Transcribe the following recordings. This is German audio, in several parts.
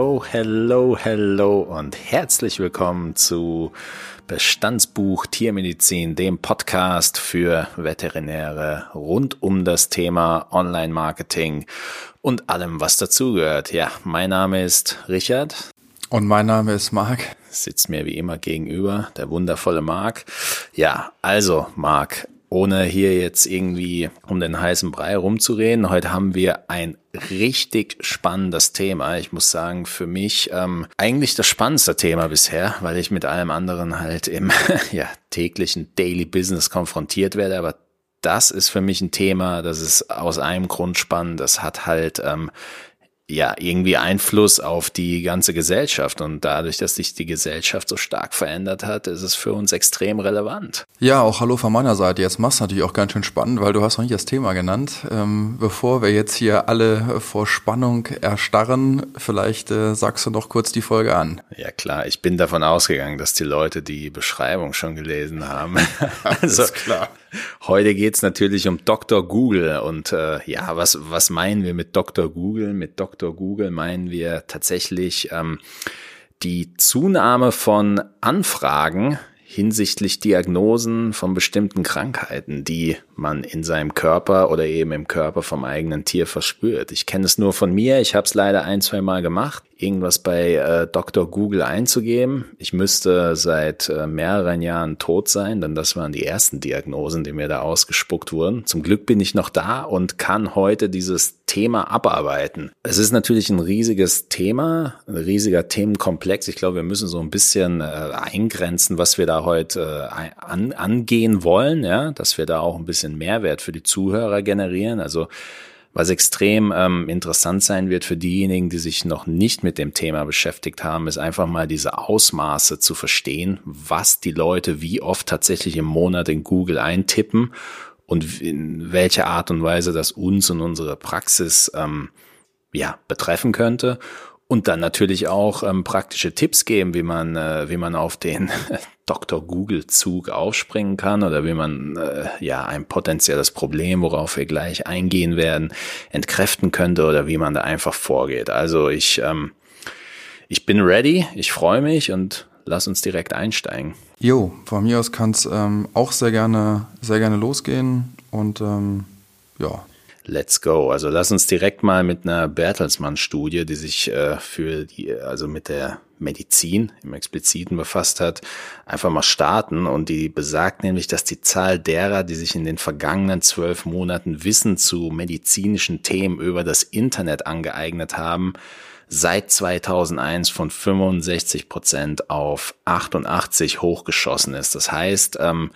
Hello, hello, hello und herzlich willkommen zu Bestandsbuch Tiermedizin, dem Podcast für Veterinäre rund um das Thema Online-Marketing und allem, was dazugehört. Ja, mein Name ist Richard. Und mein Name ist Marc. Sitzt mir wie immer gegenüber, der wundervolle Marc. Ja, also Marc, ohne hier jetzt irgendwie um den heißen Brei rumzureden. Heute haben wir ein richtig spannendes Thema. Ich muss sagen, für mich ähm, eigentlich das spannendste Thema bisher, weil ich mit allem anderen halt im ja, täglichen Daily Business konfrontiert werde. Aber das ist für mich ein Thema, das ist aus einem Grund spannend. Das hat halt ähm, ja irgendwie Einfluss auf die ganze Gesellschaft. Und dadurch, dass sich die Gesellschaft so stark verändert hat, ist es für uns extrem relevant. Ja, auch hallo von meiner Seite. Jetzt machst du natürlich auch ganz schön spannend, weil du hast noch nicht das Thema genannt. Ähm, bevor wir jetzt hier alle vor Spannung erstarren, vielleicht äh, sagst du noch kurz die Folge an. Ja klar, ich bin davon ausgegangen, dass die Leute die Beschreibung schon gelesen haben. also klar. Heute geht's natürlich um Dr. Google und äh, ja, was, was meinen wir mit Dr. Google? Mit Dr. Google meinen wir tatsächlich ähm, die Zunahme von Anfragen hinsichtlich Diagnosen von bestimmten Krankheiten, die man in seinem Körper oder eben im Körper vom eigenen Tier verspürt. Ich kenne es nur von mir, ich habe es leider ein, zwei Mal gemacht, irgendwas bei äh, Dr. Google einzugeben. Ich müsste seit äh, mehreren Jahren tot sein, denn das waren die ersten Diagnosen, die mir da ausgespuckt wurden. Zum Glück bin ich noch da und kann heute dieses Thema abarbeiten. Es ist natürlich ein riesiges Thema, ein riesiger Themenkomplex. Ich glaube, wir müssen so ein bisschen äh, eingrenzen, was wir da heute äh, an, angehen wollen, ja, dass wir da auch ein bisschen Mehrwert für die Zuhörer generieren. Also was extrem ähm, interessant sein wird für diejenigen, die sich noch nicht mit dem Thema beschäftigt haben, ist einfach mal diese Ausmaße zu verstehen, was die Leute wie oft tatsächlich im Monat in Google eintippen und in welcher Art und Weise das uns und unsere Praxis ähm, ja betreffen könnte und dann natürlich auch ähm, praktische Tipps geben, wie man, äh, wie man auf den Dr. Google Zug aufspringen kann oder wie man äh, ja ein potenzielles Problem, worauf wir gleich eingehen werden, entkräften könnte oder wie man da einfach vorgeht. Also ich, ähm, ich bin ready, ich freue mich und lass uns direkt einsteigen. Jo, von mir aus kann es ähm, auch sehr gerne, sehr gerne losgehen und ähm, ja, Let's go. Also lass uns direkt mal mit einer Bertelsmann-Studie, die sich äh, für die, also mit der Medizin im Expliziten befasst hat, einfach mal starten. Und die besagt nämlich, dass die Zahl derer, die sich in den vergangenen zwölf Monaten Wissen zu medizinischen Themen über das Internet angeeignet haben, seit 2001 von 65 Prozent auf 88 hochgeschossen ist. Das heißt, ähm,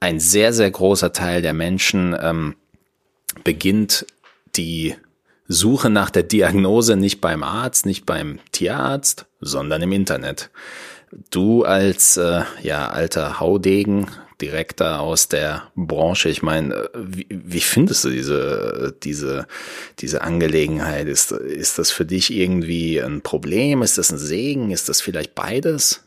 ein sehr, sehr großer Teil der Menschen ähm, beginnt die Suche nach der Diagnose nicht beim Arzt, nicht beim Tierarzt, sondern im Internet. Du als äh, ja alter Haudegen, Direktor aus der Branche, ich meine, wie, wie findest du diese diese diese Angelegenheit? Ist ist das für dich irgendwie ein Problem? Ist das ein Segen? Ist das vielleicht beides?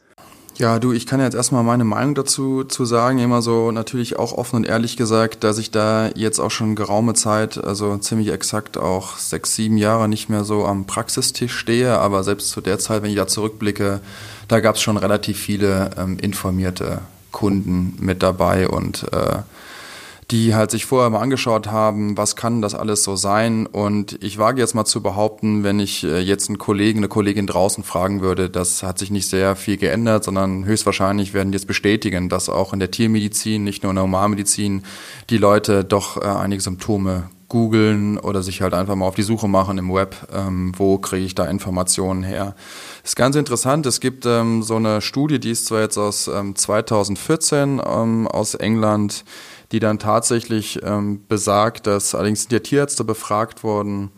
Ja, du, ich kann jetzt erstmal meine Meinung dazu zu sagen, immer so natürlich auch offen und ehrlich gesagt, dass ich da jetzt auch schon geraume Zeit, also ziemlich exakt auch sechs, sieben Jahre nicht mehr so am Praxistisch stehe, aber selbst zu der Zeit, wenn ich da zurückblicke, da gab es schon relativ viele ähm, informierte Kunden mit dabei. Und äh, die halt sich vorher mal angeschaut haben, was kann das alles so sein. Und ich wage jetzt mal zu behaupten, wenn ich äh, jetzt einen Kollegen, eine Kollegin draußen fragen würde, das hat sich nicht sehr viel geändert, sondern höchstwahrscheinlich werden die jetzt bestätigen, dass auch in der Tiermedizin, nicht nur in der Humanmedizin, die Leute doch äh, einige Symptome googeln oder sich halt einfach mal auf die Suche machen im Web, ähm, wo kriege ich da Informationen her. Das ist ganz interessant, es gibt ähm, so eine Studie, die ist zwar jetzt aus ähm, 2014 ähm, aus England, die dann tatsächlich ähm, besagt, dass allerdings sind ja Tierärzte befragt worden,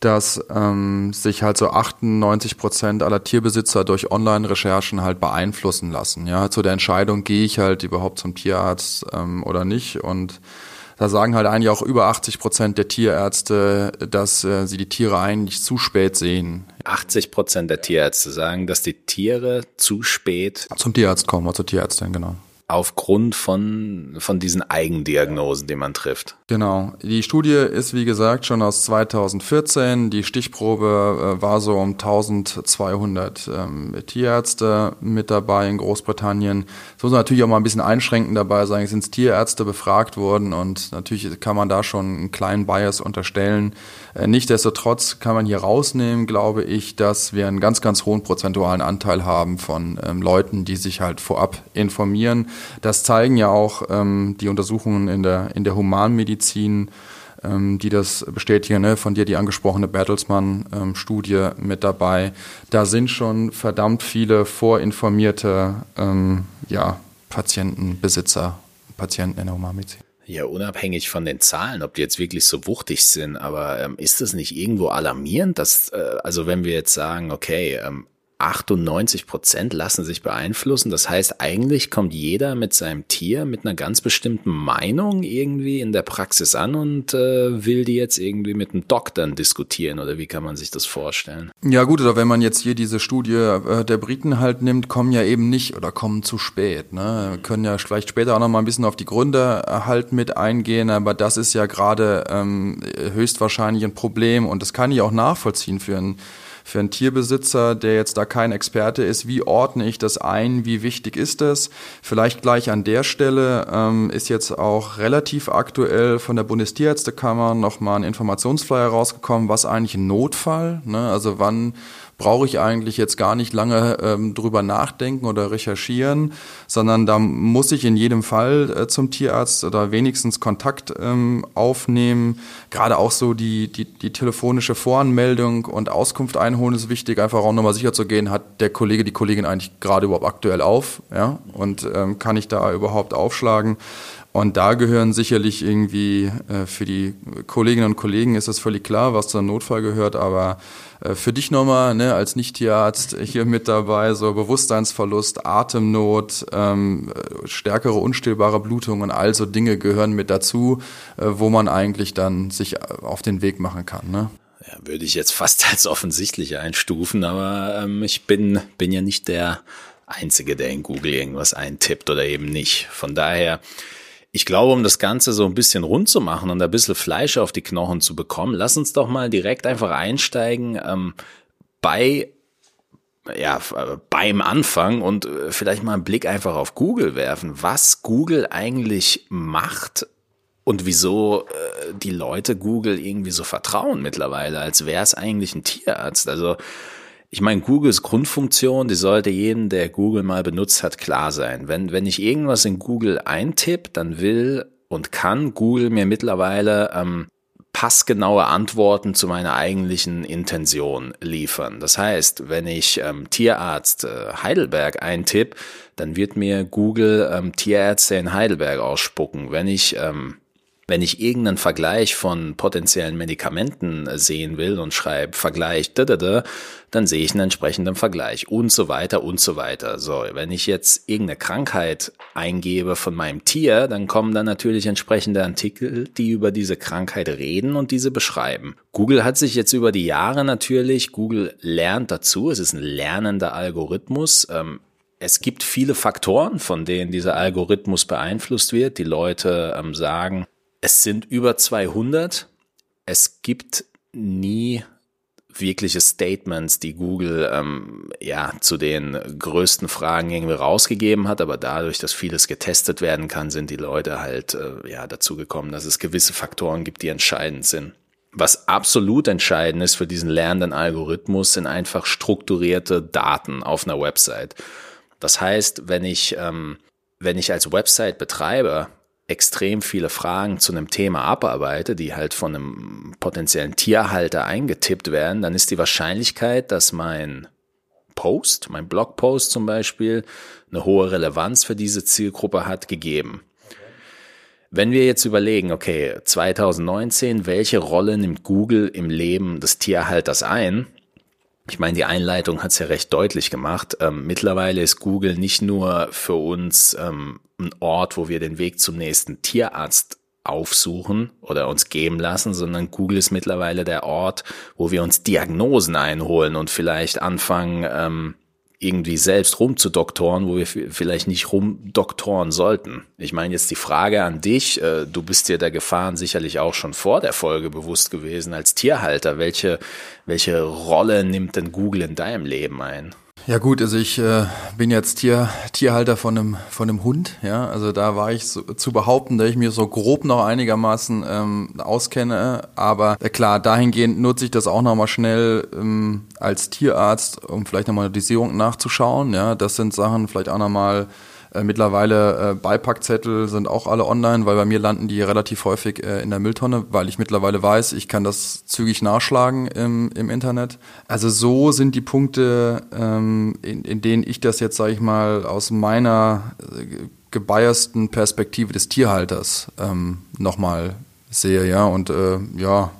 dass ähm, sich halt so 98 Prozent aller Tierbesitzer durch Online-Recherchen halt beeinflussen lassen. Ja, zu der Entscheidung, gehe ich halt überhaupt zum Tierarzt ähm, oder nicht. Und da sagen halt eigentlich auch über 80 Prozent der Tierärzte, dass äh, sie die Tiere eigentlich zu spät sehen. 80 Prozent der Tierärzte sagen, dass die Tiere zu spät zum Tierarzt kommen oder zur Tierärztin, genau. Aufgrund von, von diesen Eigendiagnosen, die man trifft. Genau. Die Studie ist, wie gesagt, schon aus 2014. Die Stichprobe äh, war so um 1200 ähm, Tierärzte mit dabei in Großbritannien. Es muss natürlich auch mal ein bisschen einschränkend dabei sein. Es sind Tierärzte befragt worden und natürlich kann man da schon einen kleinen Bias unterstellen. Äh, Nichtsdestotrotz kann man hier rausnehmen, glaube ich, dass wir einen ganz, ganz hohen prozentualen Anteil haben von ähm, Leuten, die sich halt vorab informieren. Das zeigen ja auch ähm, die Untersuchungen in der, in der Humanmedizin, ähm, die das bestätigen, ne? von dir die angesprochene Bertelsmann-Studie ähm, mit dabei. Da sind schon verdammt viele vorinformierte ähm, ja, Patientenbesitzer, Patienten in der Humanmedizin. Ja, unabhängig von den Zahlen, ob die jetzt wirklich so wuchtig sind, aber ähm, ist das nicht irgendwo alarmierend, dass, äh, also wenn wir jetzt sagen, okay, ähm, 98 Prozent lassen sich beeinflussen. Das heißt, eigentlich kommt jeder mit seinem Tier mit einer ganz bestimmten Meinung irgendwie in der Praxis an und äh, will die jetzt irgendwie mit einem Doktor diskutieren oder wie kann man sich das vorstellen? Ja gut, oder wenn man jetzt hier diese Studie äh, der Briten halt nimmt, kommen ja eben nicht oder kommen zu spät. Ne? Wir können ja vielleicht später auch noch mal ein bisschen auf die Gründe halt mit eingehen, aber das ist ja gerade ähm, höchstwahrscheinlich ein Problem und das kann ich auch nachvollziehen für einen für einen Tierbesitzer, der jetzt da kein Experte ist, wie ordne ich das ein, wie wichtig ist das? Vielleicht gleich an der Stelle ähm, ist jetzt auch relativ aktuell von der Bundestierärztekammer nochmal ein Informationsflyer rausgekommen, was eigentlich ein Notfall, ne? also wann brauche ich eigentlich jetzt gar nicht lange ähm, drüber nachdenken oder recherchieren, sondern da muss ich in jedem Fall äh, zum Tierarzt oder wenigstens Kontakt ähm, aufnehmen. Gerade auch so die, die, die telefonische Voranmeldung und Auskunft einholen ist wichtig, einfach auch nochmal sicher zu gehen, hat der Kollege, die Kollegin eigentlich gerade überhaupt aktuell auf, ja, und ähm, kann ich da überhaupt aufschlagen. Und da gehören sicherlich irgendwie äh, für die Kolleginnen und Kollegen ist das völlig klar, was zum Notfall gehört, aber äh, für dich nochmal, ne, als Nicht-Tierarzt hier mit dabei, so Bewusstseinsverlust, Atemnot, ähm, stärkere unstillbare Blutung und all so Dinge gehören mit dazu, äh, wo man eigentlich dann sich auf den Weg machen kann. Ne? Ja, würde ich jetzt fast als offensichtlich einstufen, aber ähm, ich bin, bin ja nicht der Einzige, der in Google irgendwas eintippt oder eben nicht. Von daher ich glaube, um das Ganze so ein bisschen rund zu machen und ein bisschen Fleisch auf die Knochen zu bekommen, lass uns doch mal direkt einfach einsteigen ähm, bei ja, beim Anfang und äh, vielleicht mal einen Blick einfach auf Google werfen, was Google eigentlich macht und wieso äh, die Leute Google irgendwie so vertrauen mittlerweile, als wäre es eigentlich ein Tierarzt. Also ich meine, Googles Grundfunktion, die sollte jedem, der Google mal benutzt hat, klar sein. Wenn, wenn ich irgendwas in Google eintippe, dann will und kann Google mir mittlerweile ähm, passgenaue Antworten zu meiner eigentlichen Intention liefern. Das heißt, wenn ich ähm, Tierarzt äh, Heidelberg eintippe, dann wird mir Google ähm, Tierärzte in Heidelberg ausspucken. Wenn ich ähm, wenn ich irgendeinen Vergleich von potenziellen Medikamenten sehen will und schreibe Vergleich, da, da, da, dann sehe ich einen entsprechenden Vergleich und so weiter und so weiter. So, wenn ich jetzt irgendeine Krankheit eingebe von meinem Tier, dann kommen dann natürlich entsprechende Artikel, die über diese Krankheit reden und diese beschreiben. Google hat sich jetzt über die Jahre natürlich, Google lernt dazu, es ist ein lernender Algorithmus. Ähm, es gibt viele Faktoren, von denen dieser Algorithmus beeinflusst wird. Die Leute ähm, sagen, es sind über 200. Es gibt nie wirkliche Statements, die Google ähm, ja zu den größten Fragen irgendwie rausgegeben hat, aber dadurch, dass vieles getestet werden kann, sind die Leute halt äh, ja dazu gekommen, dass es gewisse Faktoren gibt, die entscheidend sind. Was absolut entscheidend ist für diesen lernenden Algorithmus, sind einfach strukturierte Daten auf einer Website. Das heißt, wenn ich ähm, wenn ich als Website-Betreiber extrem viele Fragen zu einem Thema abarbeite, die halt von einem potenziellen Tierhalter eingetippt werden, dann ist die Wahrscheinlichkeit, dass mein Post, mein Blogpost zum Beispiel, eine hohe Relevanz für diese Zielgruppe hat, gegeben. Wenn wir jetzt überlegen, okay, 2019, welche Rolle nimmt Google im Leben des Tierhalters ein? Ich meine, die Einleitung hat es ja recht deutlich gemacht. Ähm, mittlerweile ist Google nicht nur für uns ähm, ein Ort, wo wir den Weg zum nächsten Tierarzt aufsuchen oder uns geben lassen, sondern Google ist mittlerweile der Ort, wo wir uns Diagnosen einholen und vielleicht anfangen, ähm, irgendwie selbst rumzudoktoren, wo wir vielleicht nicht rumdoktoren sollten. Ich meine jetzt die Frage an dich, äh, du bist dir der Gefahren sicherlich auch schon vor der Folge bewusst gewesen als Tierhalter. Welche, welche Rolle nimmt denn Google in deinem Leben ein? Ja gut, also ich äh, bin jetzt Tier, Tierhalter von einem, von einem Hund, ja. Also da war ich so, zu behaupten, dass ich mir so grob noch einigermaßen ähm, auskenne. Aber äh, klar, dahingehend nutze ich das auch nochmal schnell ähm, als Tierarzt, um vielleicht nochmal die Dosierung nachzuschauen. Ja, das sind Sachen, vielleicht auch nochmal äh, mittlerweile äh, Beipackzettel sind auch alle online, weil bei mir landen die relativ häufig äh, in der Mülltonne, weil ich mittlerweile weiß, ich kann das zügig nachschlagen im, im Internet. Also so sind die Punkte, ähm, in, in denen ich das jetzt, sage ich mal, aus meiner äh, gebiasten Perspektive des Tierhalters ähm, nochmal sehe, ja. Und äh, ja,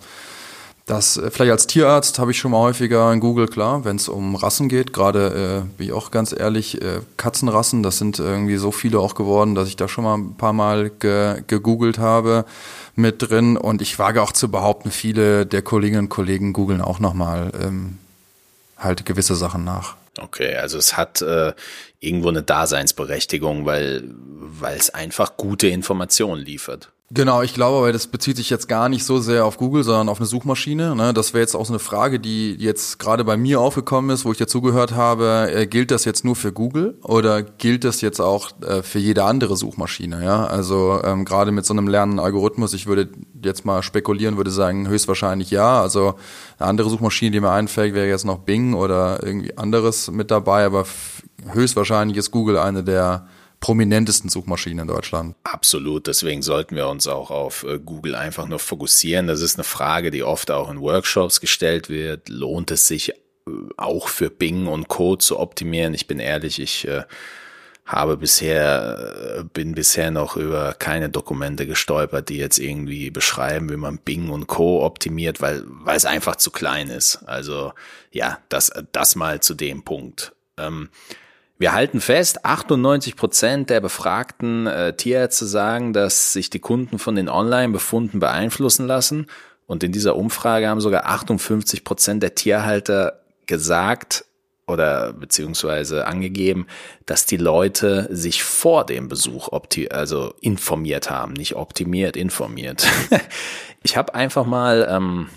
das äh, vielleicht als Tierarzt habe ich schon mal häufiger in Google, klar, wenn es um Rassen geht. Gerade, äh, bin ich auch ganz ehrlich, äh, Katzenrassen, das sind irgendwie so viele auch geworden, dass ich da schon mal ein paar Mal ge gegoogelt habe mit drin. Und ich wage auch zu behaupten, viele der Kolleginnen und Kollegen googeln auch nochmal ähm, halt gewisse Sachen nach. Okay, also es hat äh, irgendwo eine Daseinsberechtigung, weil weil es einfach gute Informationen liefert. Genau, ich glaube, aber das bezieht sich jetzt gar nicht so sehr auf Google, sondern auf eine Suchmaschine. Ne? Das wäre jetzt auch so eine Frage, die jetzt gerade bei mir aufgekommen ist, wo ich dazugehört habe. Äh, gilt das jetzt nur für Google oder gilt das jetzt auch äh, für jede andere Suchmaschine? Ja, also ähm, gerade mit so einem lernenden Algorithmus, ich würde jetzt mal spekulieren, würde sagen höchstwahrscheinlich ja. Also eine andere Suchmaschine, die mir einfällt, wäre jetzt noch Bing oder irgendwie anderes mit dabei, aber höchstwahrscheinlich ist Google eine der prominentesten Suchmaschinen in Deutschland. Absolut, deswegen sollten wir uns auch auf äh, Google einfach nur fokussieren. Das ist eine Frage, die oft auch in Workshops gestellt wird. Lohnt es sich äh, auch für Bing und Co zu optimieren? Ich bin ehrlich, ich äh, habe bisher, bin bisher noch über keine Dokumente gestolpert, die jetzt irgendwie beschreiben, wie man Bing und Co. optimiert, weil, weil es einfach zu klein ist. Also, ja, das, das mal zu dem Punkt. Ähm, wir halten fest, 98 Prozent der befragten äh, Tierärzte sagen, dass sich die Kunden von den Online-Befunden beeinflussen lassen. Und in dieser Umfrage haben sogar 58 Prozent der Tierhalter gesagt oder beziehungsweise angegeben, dass die Leute sich vor dem Besuch also informiert haben, nicht optimiert, informiert. ich habe einfach mal ähm,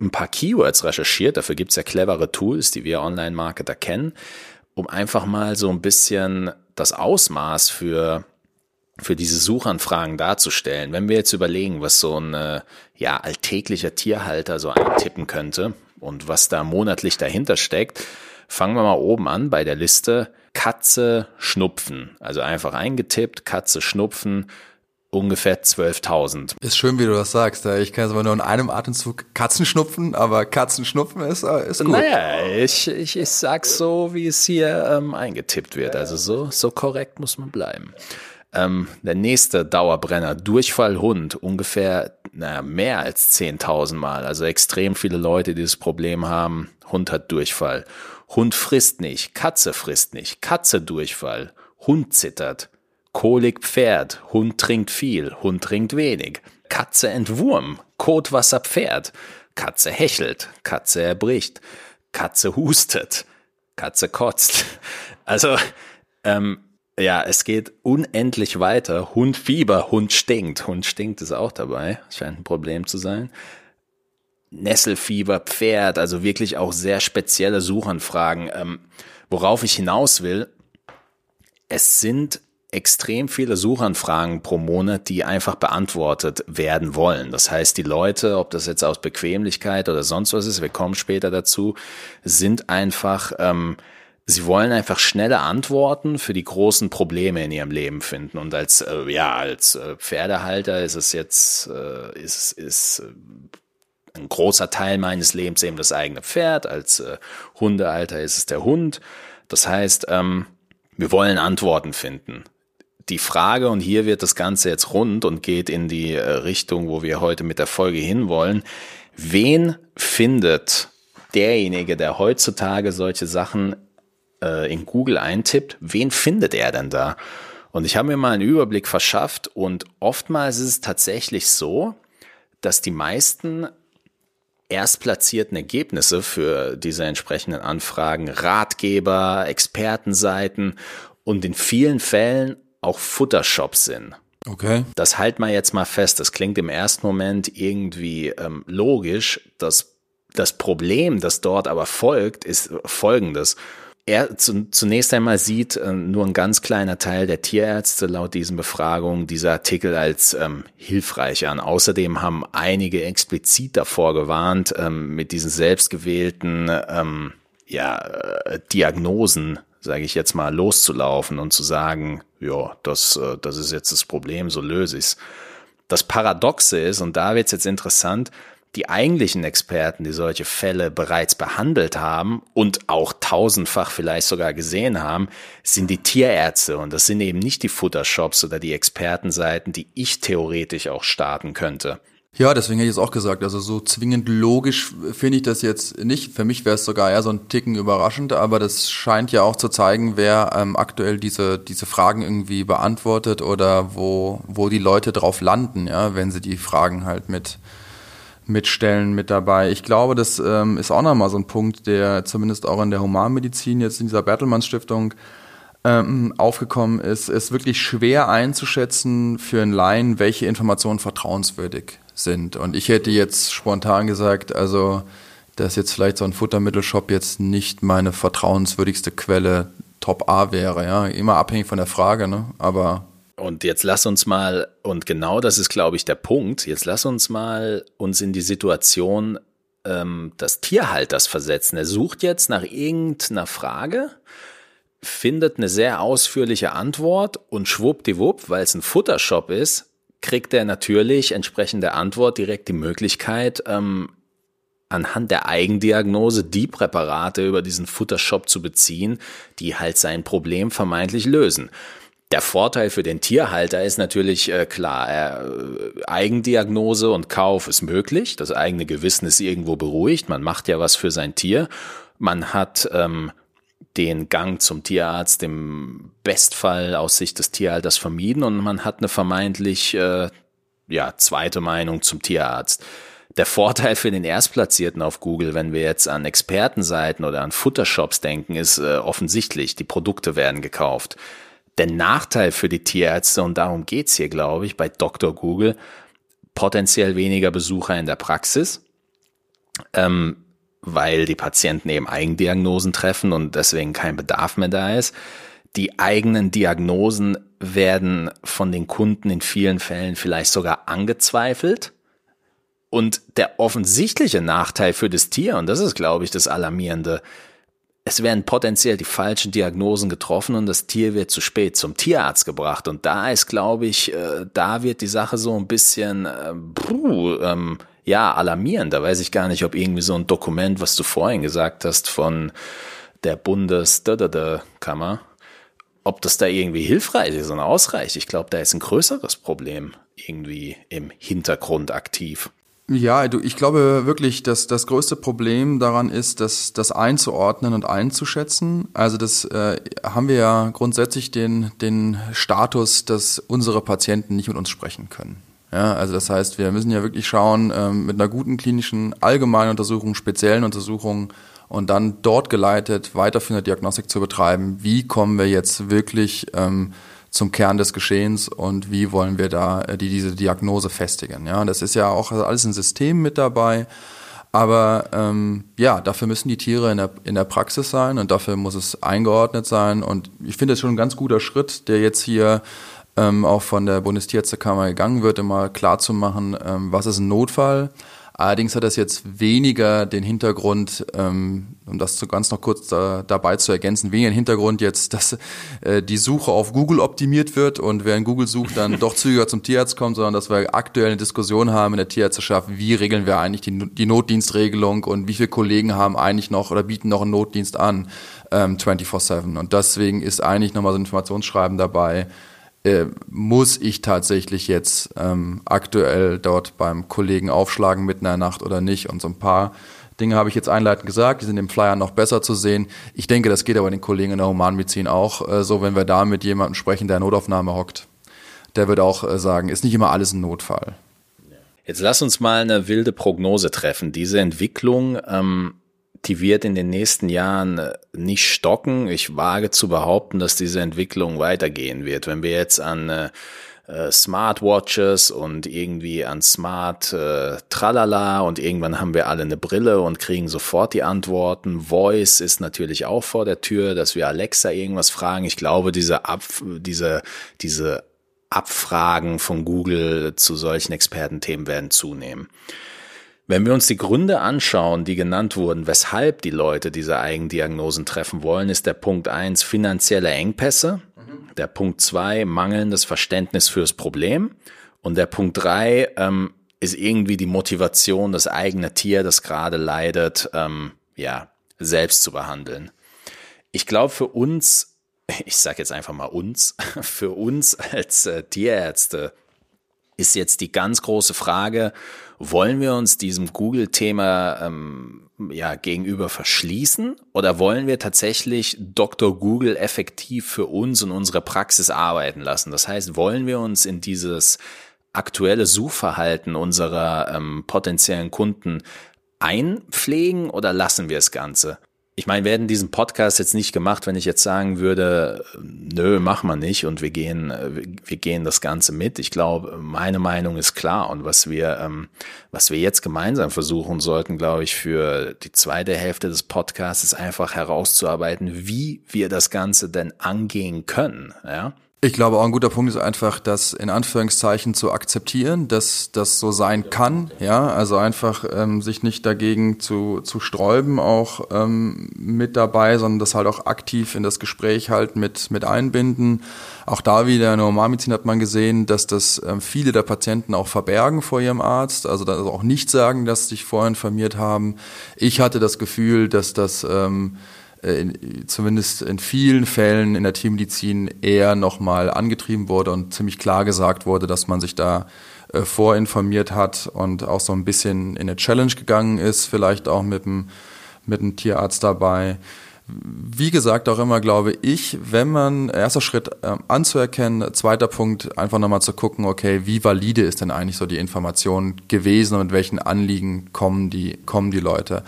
ein paar Keywords recherchiert, dafür gibt's ja clevere Tools, die wir Online-Marketer kennen um einfach mal so ein bisschen das Ausmaß für für diese Suchanfragen darzustellen. Wenn wir jetzt überlegen, was so ein äh, ja alltäglicher Tierhalter so eintippen könnte und was da monatlich dahinter steckt, fangen wir mal oben an bei der Liste Katze Schnupfen. Also einfach eingetippt Katze Schnupfen ungefähr 12.000. Ist schön, wie du das sagst. Ich kann es aber nur in einem Atemzug Katzenschnupfen, aber Katzenschnupfen ist, äh, ist gut. Naja, ich, ich, ich sag's so, wie es hier ähm, eingetippt wird. Also so, so korrekt muss man bleiben. Ähm, der nächste Dauerbrenner, Durchfallhund, ungefähr naja, mehr als 10.000 Mal. Also extrem viele Leute, die das Problem haben. Hund hat Durchfall. Hund frisst nicht, Katze frisst nicht, Katze Durchfall, Hund zittert. Kolik Pferd, Hund trinkt viel, Hund trinkt wenig. Katze Entwurm, Kotwasser Pferd. Katze hechelt, Katze erbricht, Katze hustet, Katze kotzt. Also, ähm, ja, es geht unendlich weiter. Hund Fieber, Hund stinkt. Hund stinkt ist auch dabei. Scheint ein Problem zu sein. Nesselfieber, Pferd, also wirklich auch sehr spezielle Suchanfragen. Ähm, worauf ich hinaus will, es sind extrem viele Suchanfragen pro Monat, die einfach beantwortet werden wollen. Das heißt, die Leute, ob das jetzt aus Bequemlichkeit oder sonst was ist, wir kommen später dazu, sind einfach, ähm, sie wollen einfach schnelle Antworten für die großen Probleme in ihrem Leben finden. Und als, äh, ja, als äh, Pferdehalter ist es jetzt, äh, ist, ist äh, ein großer Teil meines Lebens eben das eigene Pferd. Als äh, Hundehalter ist es der Hund. Das heißt, ähm, wir wollen Antworten finden die Frage, und hier wird das Ganze jetzt rund und geht in die äh, Richtung, wo wir heute mit der Folge hinwollen, wen findet derjenige, der heutzutage solche Sachen äh, in Google eintippt, wen findet er denn da? Und ich habe mir mal einen Überblick verschafft und oftmals ist es tatsächlich so, dass die meisten erstplatzierten Ergebnisse für diese entsprechenden Anfragen Ratgeber, Expertenseiten und in vielen Fällen auch Futtershops sind. Okay. Das halt mal jetzt mal fest. Das klingt im ersten Moment irgendwie ähm, logisch. Das, das Problem, das dort aber folgt, ist folgendes. Er zu, zunächst einmal sieht äh, nur ein ganz kleiner Teil der Tierärzte laut diesen Befragungen diese Artikel als ähm, hilfreich an. Außerdem haben einige explizit davor gewarnt, ähm, mit diesen selbstgewählten ähm, ja, äh, Diagnosen, sage ich jetzt mal, loszulaufen und zu sagen, ja, das, äh, das ist jetzt das Problem, so löse ich's. Das Paradoxe ist, und da wird's jetzt interessant, die eigentlichen Experten, die solche Fälle bereits behandelt haben und auch tausendfach vielleicht sogar gesehen haben, sind die Tierärzte und das sind eben nicht die Futtershops oder die Expertenseiten, die ich theoretisch auch starten könnte. Ja, deswegen hätte ich es auch gesagt. Also so zwingend logisch finde ich das jetzt nicht. Für mich wäre es sogar eher so ein Ticken überraschend, aber das scheint ja auch zu zeigen, wer ähm, aktuell diese, diese Fragen irgendwie beantwortet oder wo, wo die Leute drauf landen, ja, wenn sie die Fragen halt mit, mitstellen mit dabei. Ich glaube, das ähm, ist auch nochmal so ein Punkt, der zumindest auch in der Humanmedizin jetzt in dieser Bertelmann Stiftung ähm, aufgekommen ist, ist wirklich schwer einzuschätzen für einen Laien, welche Informationen vertrauenswürdig sind. Und ich hätte jetzt spontan gesagt, also dass jetzt vielleicht so ein Futtermittelshop jetzt nicht meine vertrauenswürdigste Quelle Top A wäre, ja. Immer abhängig von der Frage, ne? Aber. Und jetzt lass uns mal, und genau das ist, glaube ich, der Punkt, jetzt lass uns mal uns in die Situation ähm, des Tierhalters versetzen. Er sucht jetzt nach irgendeiner Frage, findet eine sehr ausführliche Antwort und schwuppdiwupp, weil es ein Futtershop ist, kriegt er natürlich entsprechend der Antwort direkt die Möglichkeit, ähm, anhand der Eigendiagnose die Präparate über diesen Futtershop zu beziehen, die halt sein Problem vermeintlich lösen. Der Vorteil für den Tierhalter ist natürlich äh, klar, äh, Eigendiagnose und Kauf ist möglich, das eigene Gewissen ist irgendwo beruhigt, man macht ja was für sein Tier, man hat ähm, den Gang zum Tierarzt im Bestfall aus Sicht des Tierhalters vermieden und man hat eine vermeintlich äh, ja, zweite Meinung zum Tierarzt. Der Vorteil für den Erstplatzierten auf Google, wenn wir jetzt an Expertenseiten oder an Futtershops denken, ist äh, offensichtlich, die Produkte werden gekauft. Der Nachteil für die Tierärzte, und darum geht's hier, glaube ich, bei Dr. Google, potenziell weniger Besucher in der Praxis. Ähm, weil die Patienten eben Eigendiagnosen treffen und deswegen kein Bedarf mehr da ist. Die eigenen Diagnosen werden von den Kunden in vielen Fällen vielleicht sogar angezweifelt. Und der offensichtliche Nachteil für das Tier, und das ist, glaube ich, das Alarmierende, es werden potenziell die falschen Diagnosen getroffen und das Tier wird zu spät zum Tierarzt gebracht. Und da ist, glaube ich, äh, da wird die Sache so ein bisschen, äh, puh, ähm, ja, alarmierend. Da weiß ich gar nicht, ob irgendwie so ein Dokument, was du vorhin gesagt hast, von der Bundes-Kammer, ob das da irgendwie hilfreich ist und ausreicht. Ich glaube, da ist ein größeres Problem irgendwie im Hintergrund aktiv. Ja, du, ich glaube wirklich, dass das größte Problem daran ist, dass das einzuordnen und einzuschätzen. Also das äh, haben wir ja grundsätzlich den den Status, dass unsere Patienten nicht mit uns sprechen können. Ja, also das heißt, wir müssen ja wirklich schauen ähm, mit einer guten klinischen allgemeinen Untersuchung, speziellen Untersuchung und dann dort geleitet weiterführende Diagnostik zu betreiben. Wie kommen wir jetzt wirklich ähm, zum Kern des Geschehens und wie wollen wir da äh, die, diese Diagnose festigen. Ja, das ist ja auch alles ein System mit dabei. Aber ähm, ja, dafür müssen die Tiere in der, in der Praxis sein und dafür muss es eingeordnet sein. Und ich finde es schon ein ganz guter Schritt, der jetzt hier ähm, auch von der Bundestierärztekammer gegangen wird, immer klar zu machen, ähm, was ist ein Notfall Allerdings hat das jetzt weniger den Hintergrund, ähm, um das so ganz noch kurz da, dabei zu ergänzen, weniger den Hintergrund jetzt, dass äh, die Suche auf Google optimiert wird und wer in Google sucht, dann doch zügiger zum Tierarzt kommt, sondern dass wir aktuell eine Diskussion haben in der Tierärzteschaft, wie regeln wir eigentlich die, die Notdienstregelung und wie viele Kollegen haben eigentlich noch oder bieten noch einen Notdienst an ähm, 24-7. Und deswegen ist eigentlich nochmal so ein Informationsschreiben dabei, äh, muss ich tatsächlich jetzt ähm, aktuell dort beim Kollegen aufschlagen mitten in der Nacht oder nicht. Und so ein paar Dinge habe ich jetzt einleitend gesagt, die sind im Flyer noch besser zu sehen. Ich denke, das geht aber den Kollegen in der Humanmedizin auch äh, so, wenn wir da mit jemandem sprechen, der in Notaufnahme hockt. Der wird auch äh, sagen, ist nicht immer alles ein Notfall. Jetzt lass uns mal eine wilde Prognose treffen. Diese Entwicklung, ähm, die wird in den nächsten Jahren äh, nicht stocken. Ich wage zu behaupten, dass diese Entwicklung weitergehen wird. Wenn wir jetzt an äh, äh, Smartwatches und irgendwie an Smart äh, Tralala und irgendwann haben wir alle eine Brille und kriegen sofort die Antworten. Voice ist natürlich auch vor der Tür, dass wir Alexa irgendwas fragen. Ich glaube, diese Ab diese diese Abfragen von Google zu solchen Expertenthemen werden zunehmen. Wenn wir uns die Gründe anschauen, die genannt wurden, weshalb die Leute diese Eigendiagnosen treffen wollen, ist der Punkt eins finanzielle Engpässe, der Punkt zwei mangelndes Verständnis fürs Problem und der Punkt drei ähm, ist irgendwie die Motivation, das eigene Tier, das gerade leidet, ähm, ja, selbst zu behandeln. Ich glaube, für uns, ich sage jetzt einfach mal uns, für uns als äh, Tierärzte ist jetzt die ganz große Frage, wollen wir uns diesem Google-Thema ähm, ja, gegenüber verschließen oder wollen wir tatsächlich Dr. Google effektiv für uns und unsere Praxis arbeiten lassen? Das heißt, wollen wir uns in dieses aktuelle Suchverhalten unserer ähm, potenziellen Kunden einpflegen oder lassen wir das Ganze? Ich meine, wir hätten diesen Podcast jetzt nicht gemacht, wenn ich jetzt sagen würde, nö, machen wir nicht und wir gehen, wir gehen das Ganze mit. Ich glaube, meine Meinung ist klar und was wir, ähm, was wir jetzt gemeinsam versuchen sollten, glaube ich, für die zweite Hälfte des Podcasts ist einfach herauszuarbeiten, wie wir das Ganze denn angehen können, ja. Ich glaube, auch ein guter Punkt ist einfach, das in Anführungszeichen zu akzeptieren, dass das so sein kann. Ja, also einfach ähm, sich nicht dagegen zu, zu sträuben, auch ähm, mit dabei, sondern das halt auch aktiv in das Gespräch halt mit, mit einbinden. Auch da wieder in der Normalmedizin hat man gesehen, dass das ähm, viele der Patienten auch verbergen vor ihrem Arzt, also, also auch nicht sagen, dass sie sich vorher informiert haben. Ich hatte das Gefühl, dass das ähm, äh, in, zumindest in vielen Fällen in der Tiermedizin eher nochmal angetrieben wurde und ziemlich klar gesagt wurde, dass man sich da äh, vorinformiert hat und auch so ein bisschen in eine Challenge gegangen ist, vielleicht auch mit dem, mit dem Tierarzt dabei. Wie gesagt, auch immer glaube ich, wenn man, erster Schritt äh, anzuerkennen, zweiter Punkt, einfach nochmal zu gucken, okay, wie valide ist denn eigentlich so die Information gewesen und mit welchen Anliegen kommen die, kommen die Leute.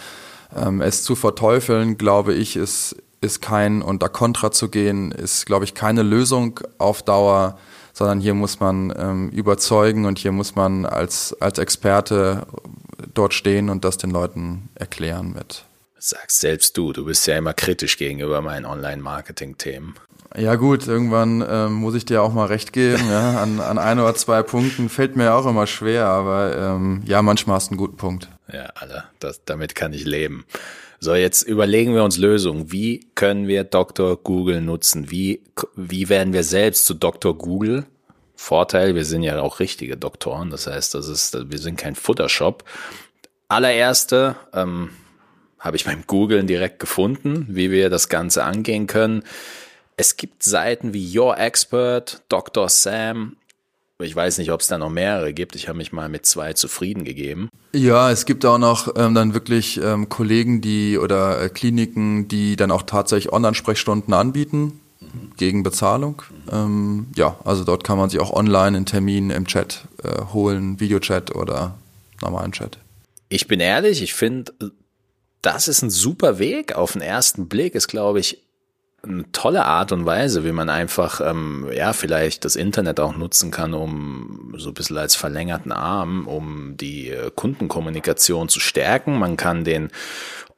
Ähm, es zu verteufeln, glaube ich, ist, ist kein, und da kontra zu gehen, ist, glaube ich, keine Lösung auf Dauer, sondern hier muss man ähm, überzeugen und hier muss man als, als Experte dort stehen und das den Leuten erklären mit. Sagst selbst du, du bist ja immer kritisch gegenüber meinen Online-Marketing-Themen. Ja gut, irgendwann ähm, muss ich dir auch mal recht geben. Ja? An, an ein oder zwei Punkten fällt mir auch immer schwer, aber ähm, ja, manchmal hast du einen guten Punkt. Ja, Alter, das, damit kann ich leben. So, jetzt überlegen wir uns Lösungen. Wie können wir Dr. Google nutzen? Wie, wie werden wir selbst zu Dr. Google? Vorteil, wir sind ja auch richtige Doktoren. Das heißt, das ist, wir sind kein Futtershop. Allererste ähm, habe ich beim Googlen direkt gefunden, wie wir das Ganze angehen können. Es gibt Seiten wie Your Expert, Dr. Sam ich weiß nicht, ob es da noch mehrere gibt. Ich habe mich mal mit zwei zufrieden gegeben. Ja, es gibt auch noch ähm, dann wirklich ähm, Kollegen, die oder äh, Kliniken, die dann auch tatsächlich Online-Sprechstunden anbieten mhm. gegen Bezahlung. Mhm. Ähm, ja, also dort kann man sich auch online einen Termin im Chat äh, holen, Videochat oder normalen Chat. Ich bin ehrlich, ich finde, das ist ein super Weg. Auf den ersten Blick ist, glaube ich, eine tolle Art und Weise, wie man einfach, ähm, ja, vielleicht das Internet auch nutzen kann, um so ein bisschen als verlängerten Arm, um die äh, Kundenkommunikation zu stärken. Man kann den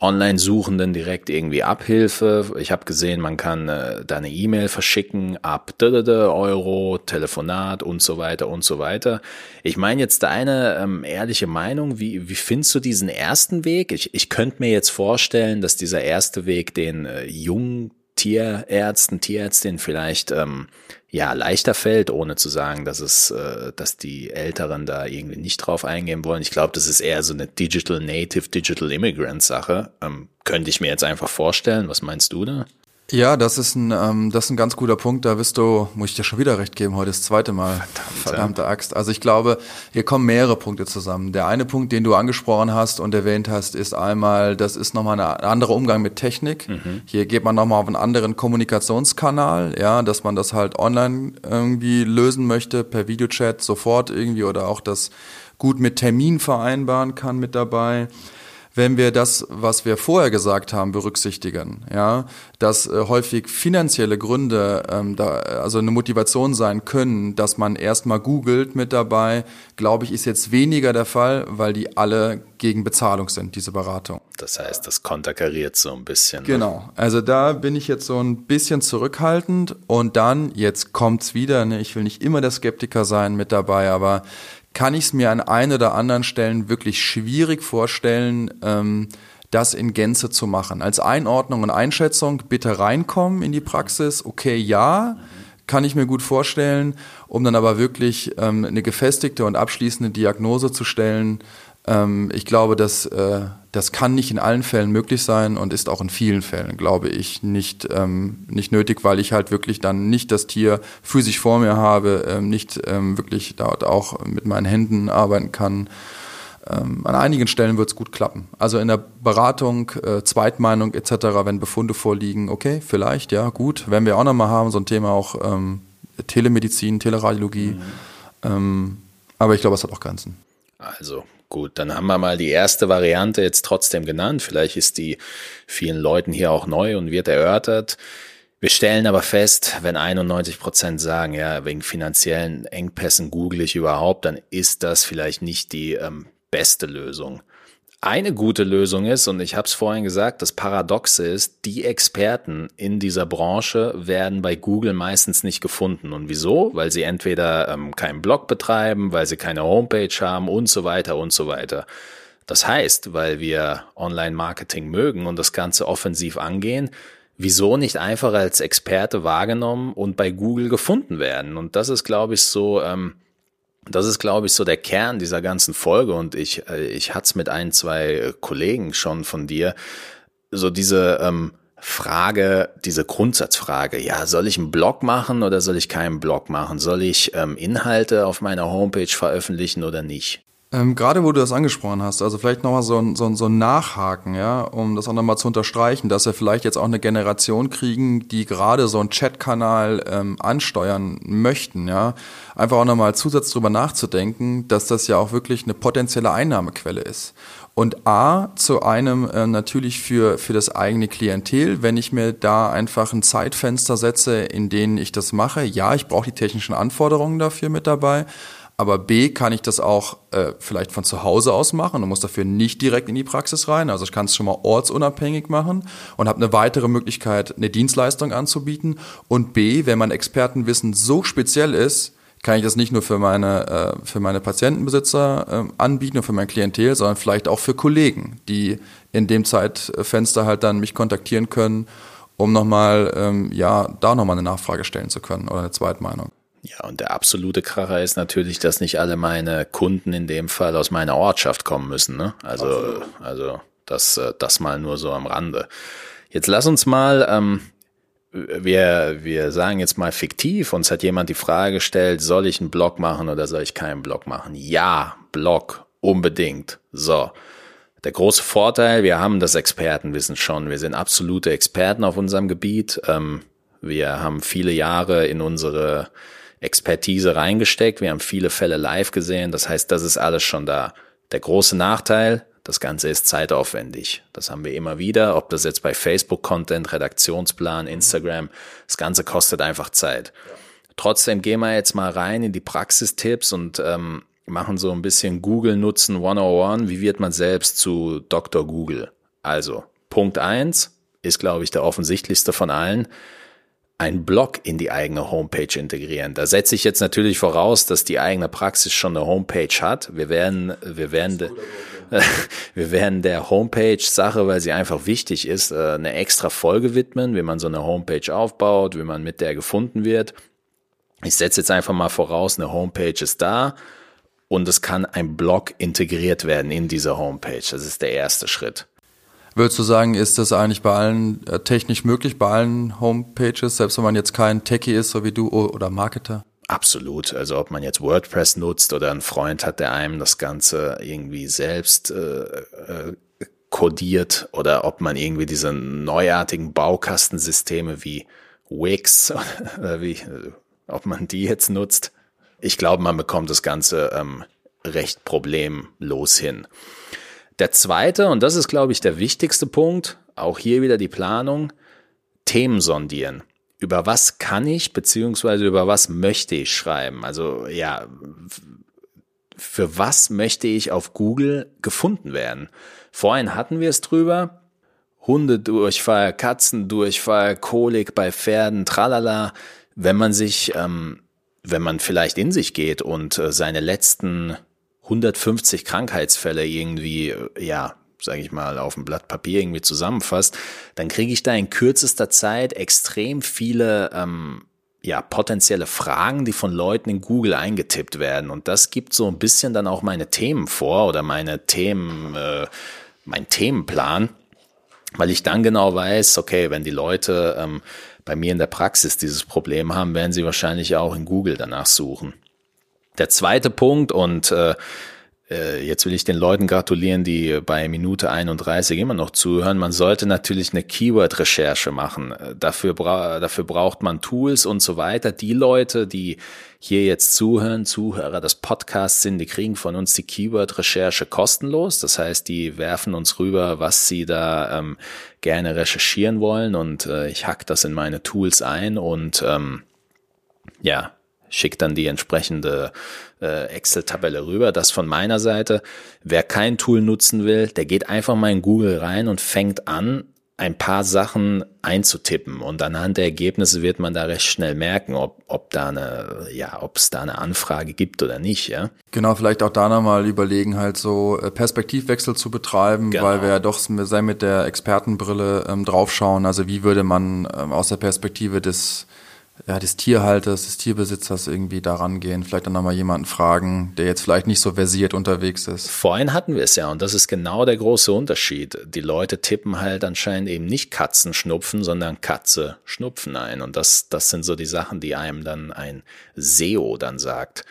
Online-Suchenden direkt irgendwie Abhilfe. Ich habe gesehen, man kann äh, da eine E-Mail verschicken ab Euro, Telefonat und so weiter und so weiter. Ich meine jetzt deine ähm, ehrliche Meinung, wie, wie findest du diesen ersten Weg? Ich, ich könnte mir jetzt vorstellen, dass dieser erste Weg den äh, jungen Tierärzten, Tierärztinnen vielleicht ähm, ja leichter fällt, ohne zu sagen, dass es, äh, dass die Älteren da irgendwie nicht drauf eingehen wollen. Ich glaube, das ist eher so eine Digital Native, Digital Immigrant Sache. Ähm, könnte ich mir jetzt einfach vorstellen. Was meinst du da? Ja, das ist ein, ähm, das ist ein ganz guter Punkt. Da wirst du, muss ich dir schon wieder recht geben, heute das zweite Mal. Verdammt, Verdammte Axt. Also ich glaube, hier kommen mehrere Punkte zusammen. Der eine Punkt, den du angesprochen hast und erwähnt hast, ist einmal, das ist nochmal ein anderer Umgang mit Technik. Mhm. Hier geht man nochmal auf einen anderen Kommunikationskanal, ja, dass man das halt online irgendwie lösen möchte, per Videochat sofort irgendwie oder auch das gut mit Termin vereinbaren kann mit dabei wenn wir das, was wir vorher gesagt haben, berücksichtigen, ja, dass äh, häufig finanzielle Gründe ähm, da, also eine Motivation sein können, dass man erstmal googelt mit dabei, glaube ich, ist jetzt weniger der Fall, weil die alle gegen Bezahlung sind, diese Beratung. Das heißt, das konterkariert so ein bisschen. Ne? Genau. Also da bin ich jetzt so ein bisschen zurückhaltend und dann, jetzt kommt's wieder, ne, ich will nicht immer der Skeptiker sein mit dabei, aber kann ich es mir an ein oder anderen Stellen wirklich schwierig vorstellen, ähm, das in Gänze zu machen. Als Einordnung und Einschätzung bitte reinkommen in die Praxis. Okay, ja, kann ich mir gut vorstellen, um dann aber wirklich ähm, eine gefestigte und abschließende Diagnose zu stellen, ähm, ich glaube, dass äh, das kann nicht in allen Fällen möglich sein und ist auch in vielen Fällen, glaube ich, nicht, ähm, nicht nötig, weil ich halt wirklich dann nicht das Tier physisch vor mir habe, ähm, nicht ähm, wirklich dort auch mit meinen Händen arbeiten kann. Ähm, an einigen Stellen wird es gut klappen. Also in der Beratung, äh, Zweitmeinung etc., wenn Befunde vorliegen, okay, vielleicht, ja, gut, werden wir auch nochmal haben, so ein Thema auch ähm, Telemedizin, Teleradiologie. Mhm. Aber ich glaube, es hat auch Grenzen. Also gut, dann haben wir mal die erste Variante jetzt trotzdem genannt. Vielleicht ist die vielen Leuten hier auch neu und wird erörtert. Wir stellen aber fest, wenn 91 Prozent sagen, ja, wegen finanziellen Engpässen google ich überhaupt, dann ist das vielleicht nicht die ähm, beste Lösung. Eine gute Lösung ist, und ich habe es vorhin gesagt, das Paradoxe ist, die Experten in dieser Branche werden bei Google meistens nicht gefunden. Und wieso? Weil sie entweder ähm, keinen Blog betreiben, weil sie keine Homepage haben und so weiter und so weiter. Das heißt, weil wir Online-Marketing mögen und das Ganze offensiv angehen, wieso nicht einfach als Experte wahrgenommen und bei Google gefunden werden? Und das ist, glaube ich, so... Ähm, das ist, glaube ich, so der Kern dieser ganzen Folge und ich, äh, ich hatte es mit ein, zwei Kollegen schon von dir, so diese ähm, Frage, diese Grundsatzfrage, ja, soll ich einen Blog machen oder soll ich keinen Blog machen? Soll ich ähm, Inhalte auf meiner Homepage veröffentlichen oder nicht? Ähm, gerade wo du das angesprochen hast, also vielleicht nochmal so ein, so, ein, so ein Nachhaken, ja, um das auch nochmal zu unterstreichen, dass wir vielleicht jetzt auch eine Generation kriegen, die gerade so einen Chatkanal ähm, ansteuern möchten, ja. Einfach auch nochmal Zusatz drüber nachzudenken, dass das ja auch wirklich eine potenzielle Einnahmequelle ist. Und A, zu einem äh, natürlich für, für das eigene Klientel, wenn ich mir da einfach ein Zeitfenster setze, in denen ich das mache. Ja, ich brauche die technischen Anforderungen dafür mit dabei aber B kann ich das auch äh, vielleicht von zu Hause aus machen und muss dafür nicht direkt in die Praxis rein. Also ich kann es schon mal ortsunabhängig machen und habe eine weitere Möglichkeit, eine Dienstleistung anzubieten. Und B, wenn mein Expertenwissen so speziell ist, kann ich das nicht nur für meine, äh, für meine Patientenbesitzer äh, anbieten und für mein Klientel, sondern vielleicht auch für Kollegen, die in dem Zeitfenster halt dann mich kontaktieren können, um nochmal, ähm, ja, da nochmal eine Nachfrage stellen zu können oder eine Zweitmeinung. Ja, und der absolute Kracher ist natürlich, dass nicht alle meine Kunden in dem Fall aus meiner Ortschaft kommen müssen. Ne? Also, Absolut. also das, äh, das mal nur so am Rande. Jetzt lass uns mal, ähm, wir, wir sagen jetzt mal fiktiv, uns hat jemand die Frage gestellt, soll ich einen Blog machen oder soll ich keinen Blog machen? Ja, Blog, unbedingt. So. Der große Vorteil, wir haben das Expertenwissen schon. Wir sind absolute Experten auf unserem Gebiet. Ähm, wir haben viele Jahre in unsere Expertise reingesteckt. Wir haben viele Fälle live gesehen. Das heißt, das ist alles schon da. Der große Nachteil, das Ganze ist zeitaufwendig. Das haben wir immer wieder, ob das jetzt bei Facebook-Content, Redaktionsplan, Instagram, das Ganze kostet einfach Zeit. Trotzdem gehen wir jetzt mal rein in die Praxistipps und ähm, machen so ein bisschen Google nutzen 101. Wie wird man selbst zu Dr. Google? Also, Punkt eins ist, glaube ich, der offensichtlichste von allen einen Blog in die eigene Homepage integrieren. Da setze ich jetzt natürlich voraus, dass die eigene Praxis schon eine Homepage hat. Wir werden, wir werden, wir werden der Homepage-Sache, weil sie einfach wichtig ist, äh, eine extra Folge widmen, wie man so eine Homepage aufbaut, wie man mit der gefunden wird. Ich setze jetzt einfach mal voraus, eine Homepage ist da und es kann ein Blog integriert werden in diese Homepage. Das ist der erste Schritt. Würdest du sagen, ist das eigentlich bei allen äh, technisch möglich, bei allen Homepages, selbst wenn man jetzt kein Techie ist, so wie du oder Marketer? Absolut. Also ob man jetzt WordPress nutzt oder einen Freund hat, der einem das Ganze irgendwie selbst äh, äh, kodiert oder ob man irgendwie diese neuartigen Baukastensysteme wie Wix oder wie, ob man die jetzt nutzt. Ich glaube, man bekommt das Ganze ähm, recht problemlos hin. Der zweite, und das ist, glaube ich, der wichtigste Punkt, auch hier wieder die Planung, Themen sondieren. Über was kann ich, beziehungsweise über was möchte ich schreiben? Also ja, für was möchte ich auf Google gefunden werden? Vorhin hatten wir es drüber. Hundedurchfall, Katzendurchfall, Kolik bei Pferden, tralala. Wenn man sich, ähm, wenn man vielleicht in sich geht und äh, seine letzten 150 Krankheitsfälle irgendwie, äh, ja, sage ich mal, auf dem Blatt Papier irgendwie zusammenfasst, dann kriege ich da in kürzester Zeit extrem viele ähm, ja, potenzielle Fragen, die von Leuten in Google eingetippt werden. Und das gibt so ein bisschen dann auch meine Themen vor oder meine Themen, äh, mein Themenplan, weil ich dann genau weiß, okay, wenn die Leute ähm, bei mir in der Praxis dieses Problem haben, werden sie wahrscheinlich auch in Google danach suchen. Der zweite Punkt und äh, äh, jetzt will ich den Leuten gratulieren, die bei Minute 31 immer noch zuhören. Man sollte natürlich eine Keyword-Recherche machen. Äh, dafür, bra dafür braucht man Tools und so weiter. Die Leute, die hier jetzt zuhören, Zuhörer des Podcasts sind, die kriegen von uns die Keyword-Recherche kostenlos. Das heißt, die werfen uns rüber, was sie da ähm, gerne recherchieren wollen und äh, ich hack das in meine Tools ein und ähm, ja, schickt dann die entsprechende äh, Excel-Tabelle rüber. Das von meiner Seite. Wer kein Tool nutzen will, der geht einfach mal in Google rein und fängt an, ein paar Sachen einzutippen und anhand der Ergebnisse wird man da recht schnell merken, ob, ob da eine, ja, ob es da eine Anfrage gibt oder nicht, ja. Genau, vielleicht auch da nochmal überlegen, halt so äh, Perspektivwechsel zu betreiben, genau. weil wir ja doch sehr mit der Expertenbrille ähm, draufschauen. Also wie würde man ähm, aus der Perspektive des ja, des Tierhalters, des Tierbesitzers irgendwie daran gehen, vielleicht dann nochmal jemanden fragen, der jetzt vielleicht nicht so versiert unterwegs ist. Vorhin hatten wir es ja und das ist genau der große Unterschied. Die Leute tippen halt anscheinend eben nicht Katzen schnupfen, sondern Katze schnupfen ein und das, das sind so die Sachen, die einem dann ein SEO dann sagt.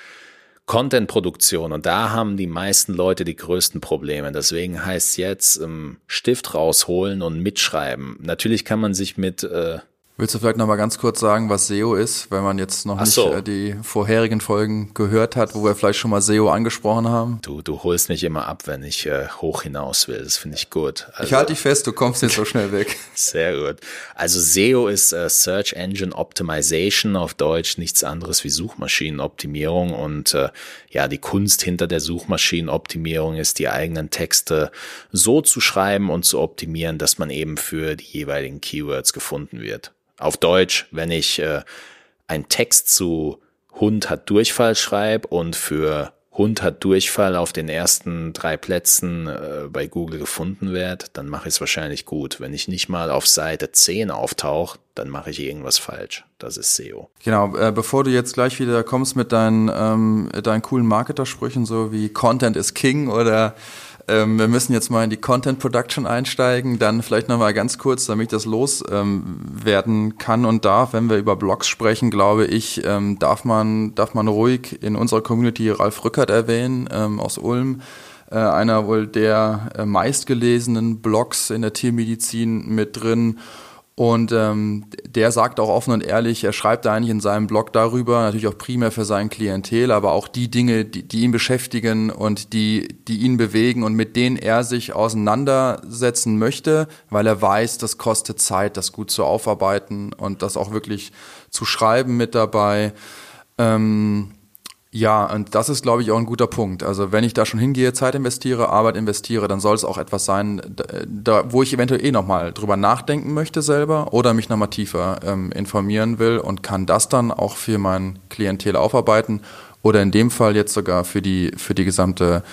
Content-Produktion und da haben die meisten Leute die größten Probleme. Deswegen heißt jetzt ähm, Stift rausholen und mitschreiben. Natürlich kann man sich mit äh, Willst du vielleicht noch mal ganz kurz sagen, was SEO ist, wenn man jetzt noch nicht so. Äh, die vorherigen Folgen gehört hat, wo wir vielleicht schon mal SEO angesprochen haben? Du, du holst mich immer ab, wenn ich äh, hoch hinaus will. Das finde ich gut. Also, ich halte dich fest, du kommst jetzt so schnell weg. Sehr gut. Also SEO ist äh, Search Engine Optimization auf Deutsch, nichts anderes wie Suchmaschinenoptimierung und äh, ja, die Kunst hinter der Suchmaschinenoptimierung ist, die eigenen Texte so zu schreiben und zu optimieren, dass man eben für die jeweiligen Keywords gefunden wird. Auf Deutsch, wenn ich äh, einen Text zu Hund hat Durchfall schreibe und für Hund hat Durchfall auf den ersten drei Plätzen äh, bei Google gefunden wird, dann mache ich es wahrscheinlich gut. Wenn ich nicht mal auf Seite 10 auftauche, dann mache ich irgendwas falsch. Das ist SEO. Genau, äh, bevor du jetzt gleich wieder kommst mit deinen, ähm, deinen coolen Marketersprüchen, so wie Content is King oder ähm, wir müssen jetzt mal in die Content Production einsteigen. Dann vielleicht nochmal ganz kurz, damit ich das loswerden ähm, kann und darf. Wenn wir über Blogs sprechen, glaube ich, ähm, darf man, darf man ruhig in unserer Community Ralf Rückert erwähnen, ähm, aus Ulm. Äh, einer wohl der äh, meistgelesenen Blogs in der Tiermedizin mit drin und ähm, der sagt auch offen und ehrlich, er schreibt da eigentlich in seinem Blog darüber, natürlich auch primär für sein Klientel, aber auch die Dinge, die, die ihn beschäftigen und die, die ihn bewegen und mit denen er sich auseinandersetzen möchte, weil er weiß, das kostet Zeit, das gut zu aufarbeiten und das auch wirklich zu schreiben mit dabei. Ähm, ja, und das ist, glaube ich, auch ein guter Punkt. Also wenn ich da schon hingehe, Zeit investiere, Arbeit investiere, dann soll es auch etwas sein, da, wo ich eventuell eh nochmal drüber nachdenken möchte selber oder mich nochmal tiefer ähm, informieren will und kann das dann auch für mein Klientel aufarbeiten oder in dem Fall jetzt sogar für die, für die gesamte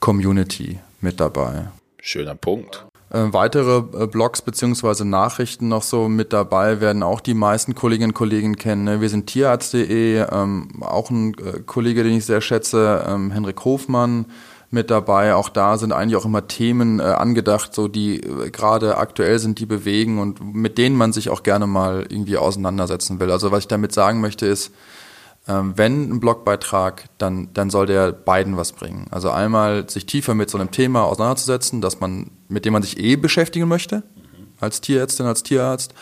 Community mit dabei. Schöner Punkt. Äh, weitere äh, Blogs beziehungsweise Nachrichten noch so mit dabei werden auch die meisten Kolleginnen und Kollegen kennen. Ne? Wir sind tierarzt.de, ähm, auch ein äh, Kollege, den ich sehr schätze, ähm, Henrik Hofmann mit dabei. Auch da sind eigentlich auch immer Themen äh, angedacht, so die äh, gerade aktuell sind, die bewegen und mit denen man sich auch gerne mal irgendwie auseinandersetzen will. Also was ich damit sagen möchte ist, wenn ein Blogbeitrag, dann, dann soll der beiden was bringen. Also einmal sich tiefer mit so einem Thema auseinanderzusetzen, dass man, mit dem man sich eh beschäftigen möchte, als Tierärztin, als Tierarzt.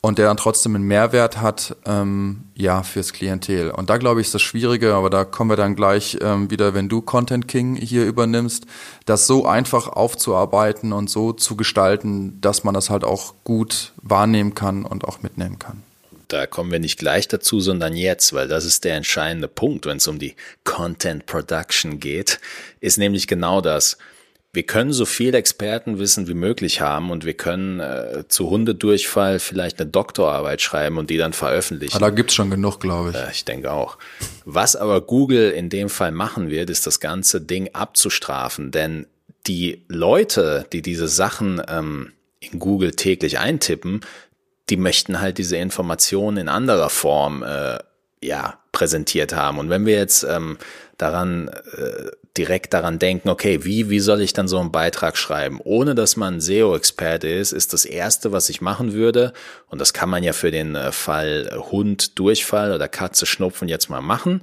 und der dann trotzdem einen Mehrwert hat, ähm, ja, fürs Klientel. Und da glaube ich, ist das Schwierige, aber da kommen wir dann gleich ähm, wieder, wenn du Content King hier übernimmst, das so einfach aufzuarbeiten und so zu gestalten, dass man das halt auch gut wahrnehmen kann und auch mitnehmen kann. Da kommen wir nicht gleich dazu, sondern jetzt, weil das ist der entscheidende Punkt, wenn es um die Content Production geht, ist nämlich genau das wir können so viel Expertenwissen wie möglich haben und wir können äh, zu Hundedurchfall vielleicht eine Doktorarbeit schreiben und die dann veröffentlichen. Aber ah, da gibt's schon genug, glaube ich. Äh, ich denke auch. Was aber Google in dem Fall machen wird, ist das ganze Ding abzustrafen, denn die Leute, die diese Sachen ähm, in Google täglich eintippen, die möchten halt diese Informationen in anderer Form äh, ja präsentiert haben. Und wenn wir jetzt ähm, daran äh, direkt daran denken, okay, wie, wie soll ich dann so einen Beitrag schreiben? Ohne dass man SEO-Experte ist, ist das erste, was ich machen würde, und das kann man ja für den äh, Fall Hund, Durchfall oder Katze, Schnupfen jetzt mal machen,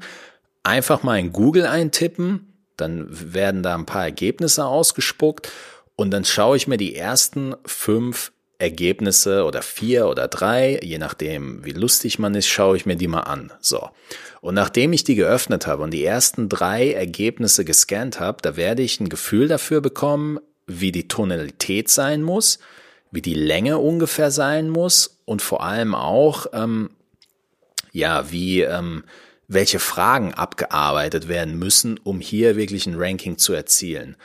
einfach mal in Google eintippen, dann werden da ein paar Ergebnisse ausgespuckt und dann schaue ich mir die ersten fünf Ergebnisse oder vier oder drei, je nachdem, wie lustig man ist, schaue ich mir die mal an. So. Und nachdem ich die geöffnet habe und die ersten drei Ergebnisse gescannt habe, da werde ich ein Gefühl dafür bekommen, wie die Tonalität sein muss, wie die Länge ungefähr sein muss und vor allem auch, ähm, ja, wie, ähm, welche Fragen abgearbeitet werden müssen, um hier wirklich ein Ranking zu erzielen.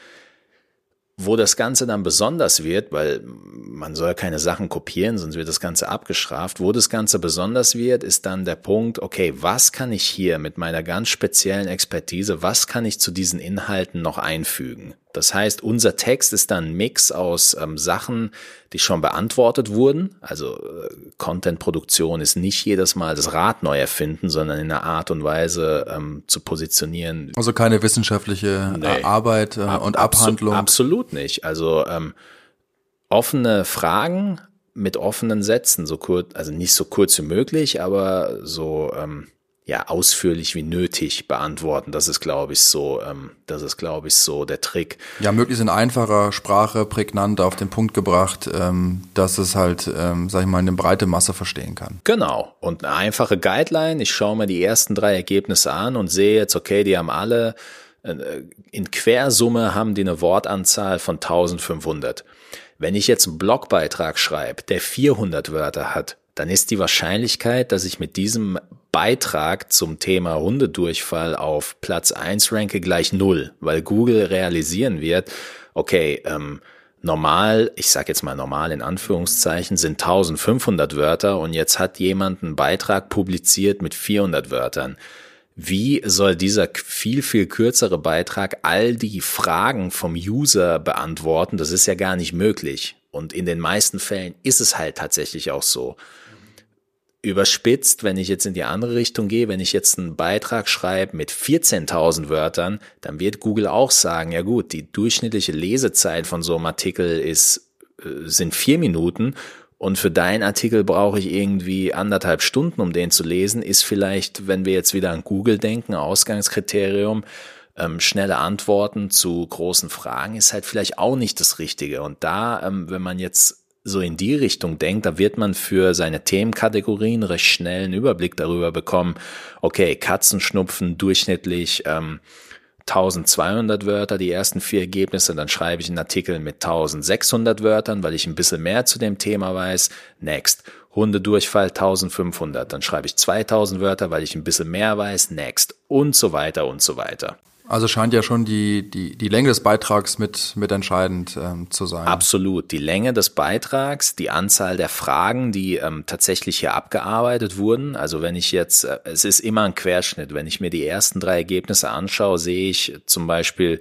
Wo das Ganze dann besonders wird, weil man soll keine Sachen kopieren, sonst wird das Ganze abgestraft. Wo das Ganze besonders wird, ist dann der Punkt, okay, was kann ich hier mit meiner ganz speziellen Expertise, was kann ich zu diesen Inhalten noch einfügen? Das heißt, unser Text ist dann ein Mix aus ähm, Sachen, die schon beantwortet wurden. Also äh, Content-Produktion ist nicht jedes Mal das Rad neu erfinden, sondern in einer Art und Weise ähm, zu positionieren. Also keine wissenschaftliche äh, nee. Arbeit äh, und Ab Abhandlung. Absolut nicht. Also ähm, offene Fragen mit offenen Sätzen, so kurz, also nicht so kurz wie möglich, aber so ähm, ja ausführlich wie nötig beantworten. Das ist, glaube ich, so, ähm, das ist, glaube ich, so der Trick. Ja, möglichst in einfacher Sprache, prägnant auf den Punkt gebracht, ähm, dass es halt, ähm, sag ich mal, eine breite Masse verstehen kann. Genau. Und eine einfache Guideline. Ich schaue mir die ersten drei Ergebnisse an und sehe jetzt, okay, die haben alle äh, in Quersumme haben die eine Wortanzahl von 1500. Wenn ich jetzt einen Blogbeitrag schreibe, der 400 Wörter hat, dann ist die Wahrscheinlichkeit, dass ich mit diesem Beitrag zum Thema Hundedurchfall auf Platz eins ranke gleich null, weil Google realisieren wird, okay, ähm, normal, ich sage jetzt mal normal in Anführungszeichen, sind 1500 Wörter und jetzt hat jemand einen Beitrag publiziert mit 400 Wörtern. Wie soll dieser viel, viel kürzere Beitrag all die Fragen vom User beantworten? Das ist ja gar nicht möglich. Und in den meisten Fällen ist es halt tatsächlich auch so überspitzt, wenn ich jetzt in die andere Richtung gehe, wenn ich jetzt einen Beitrag schreibe mit 14.000 Wörtern, dann wird Google auch sagen, ja gut, die durchschnittliche Lesezeit von so einem Artikel ist, äh, sind vier Minuten und für deinen Artikel brauche ich irgendwie anderthalb Stunden, um den zu lesen, ist vielleicht, wenn wir jetzt wieder an Google denken, Ausgangskriterium, ähm, schnelle Antworten zu großen Fragen ist halt vielleicht auch nicht das Richtige. Und da, ähm, wenn man jetzt so in die Richtung denkt, da wird man für seine Themenkategorien recht schnell einen Überblick darüber bekommen, okay, Katzenschnupfen durchschnittlich ähm, 1200 Wörter, die ersten vier Ergebnisse, dann schreibe ich einen Artikel mit 1600 Wörtern, weil ich ein bisschen mehr zu dem Thema weiß. Next. Hundedurchfall 1500, dann schreibe ich 2000 Wörter, weil ich ein bisschen mehr weiß. Next. Und so weiter und so weiter. Also scheint ja schon die, die, die Länge des Beitrags mit, mit entscheidend ähm, zu sein. Absolut. Die Länge des Beitrags, die Anzahl der Fragen, die ähm, tatsächlich hier abgearbeitet wurden. Also wenn ich jetzt, äh, es ist immer ein Querschnitt. Wenn ich mir die ersten drei Ergebnisse anschaue, sehe ich zum Beispiel,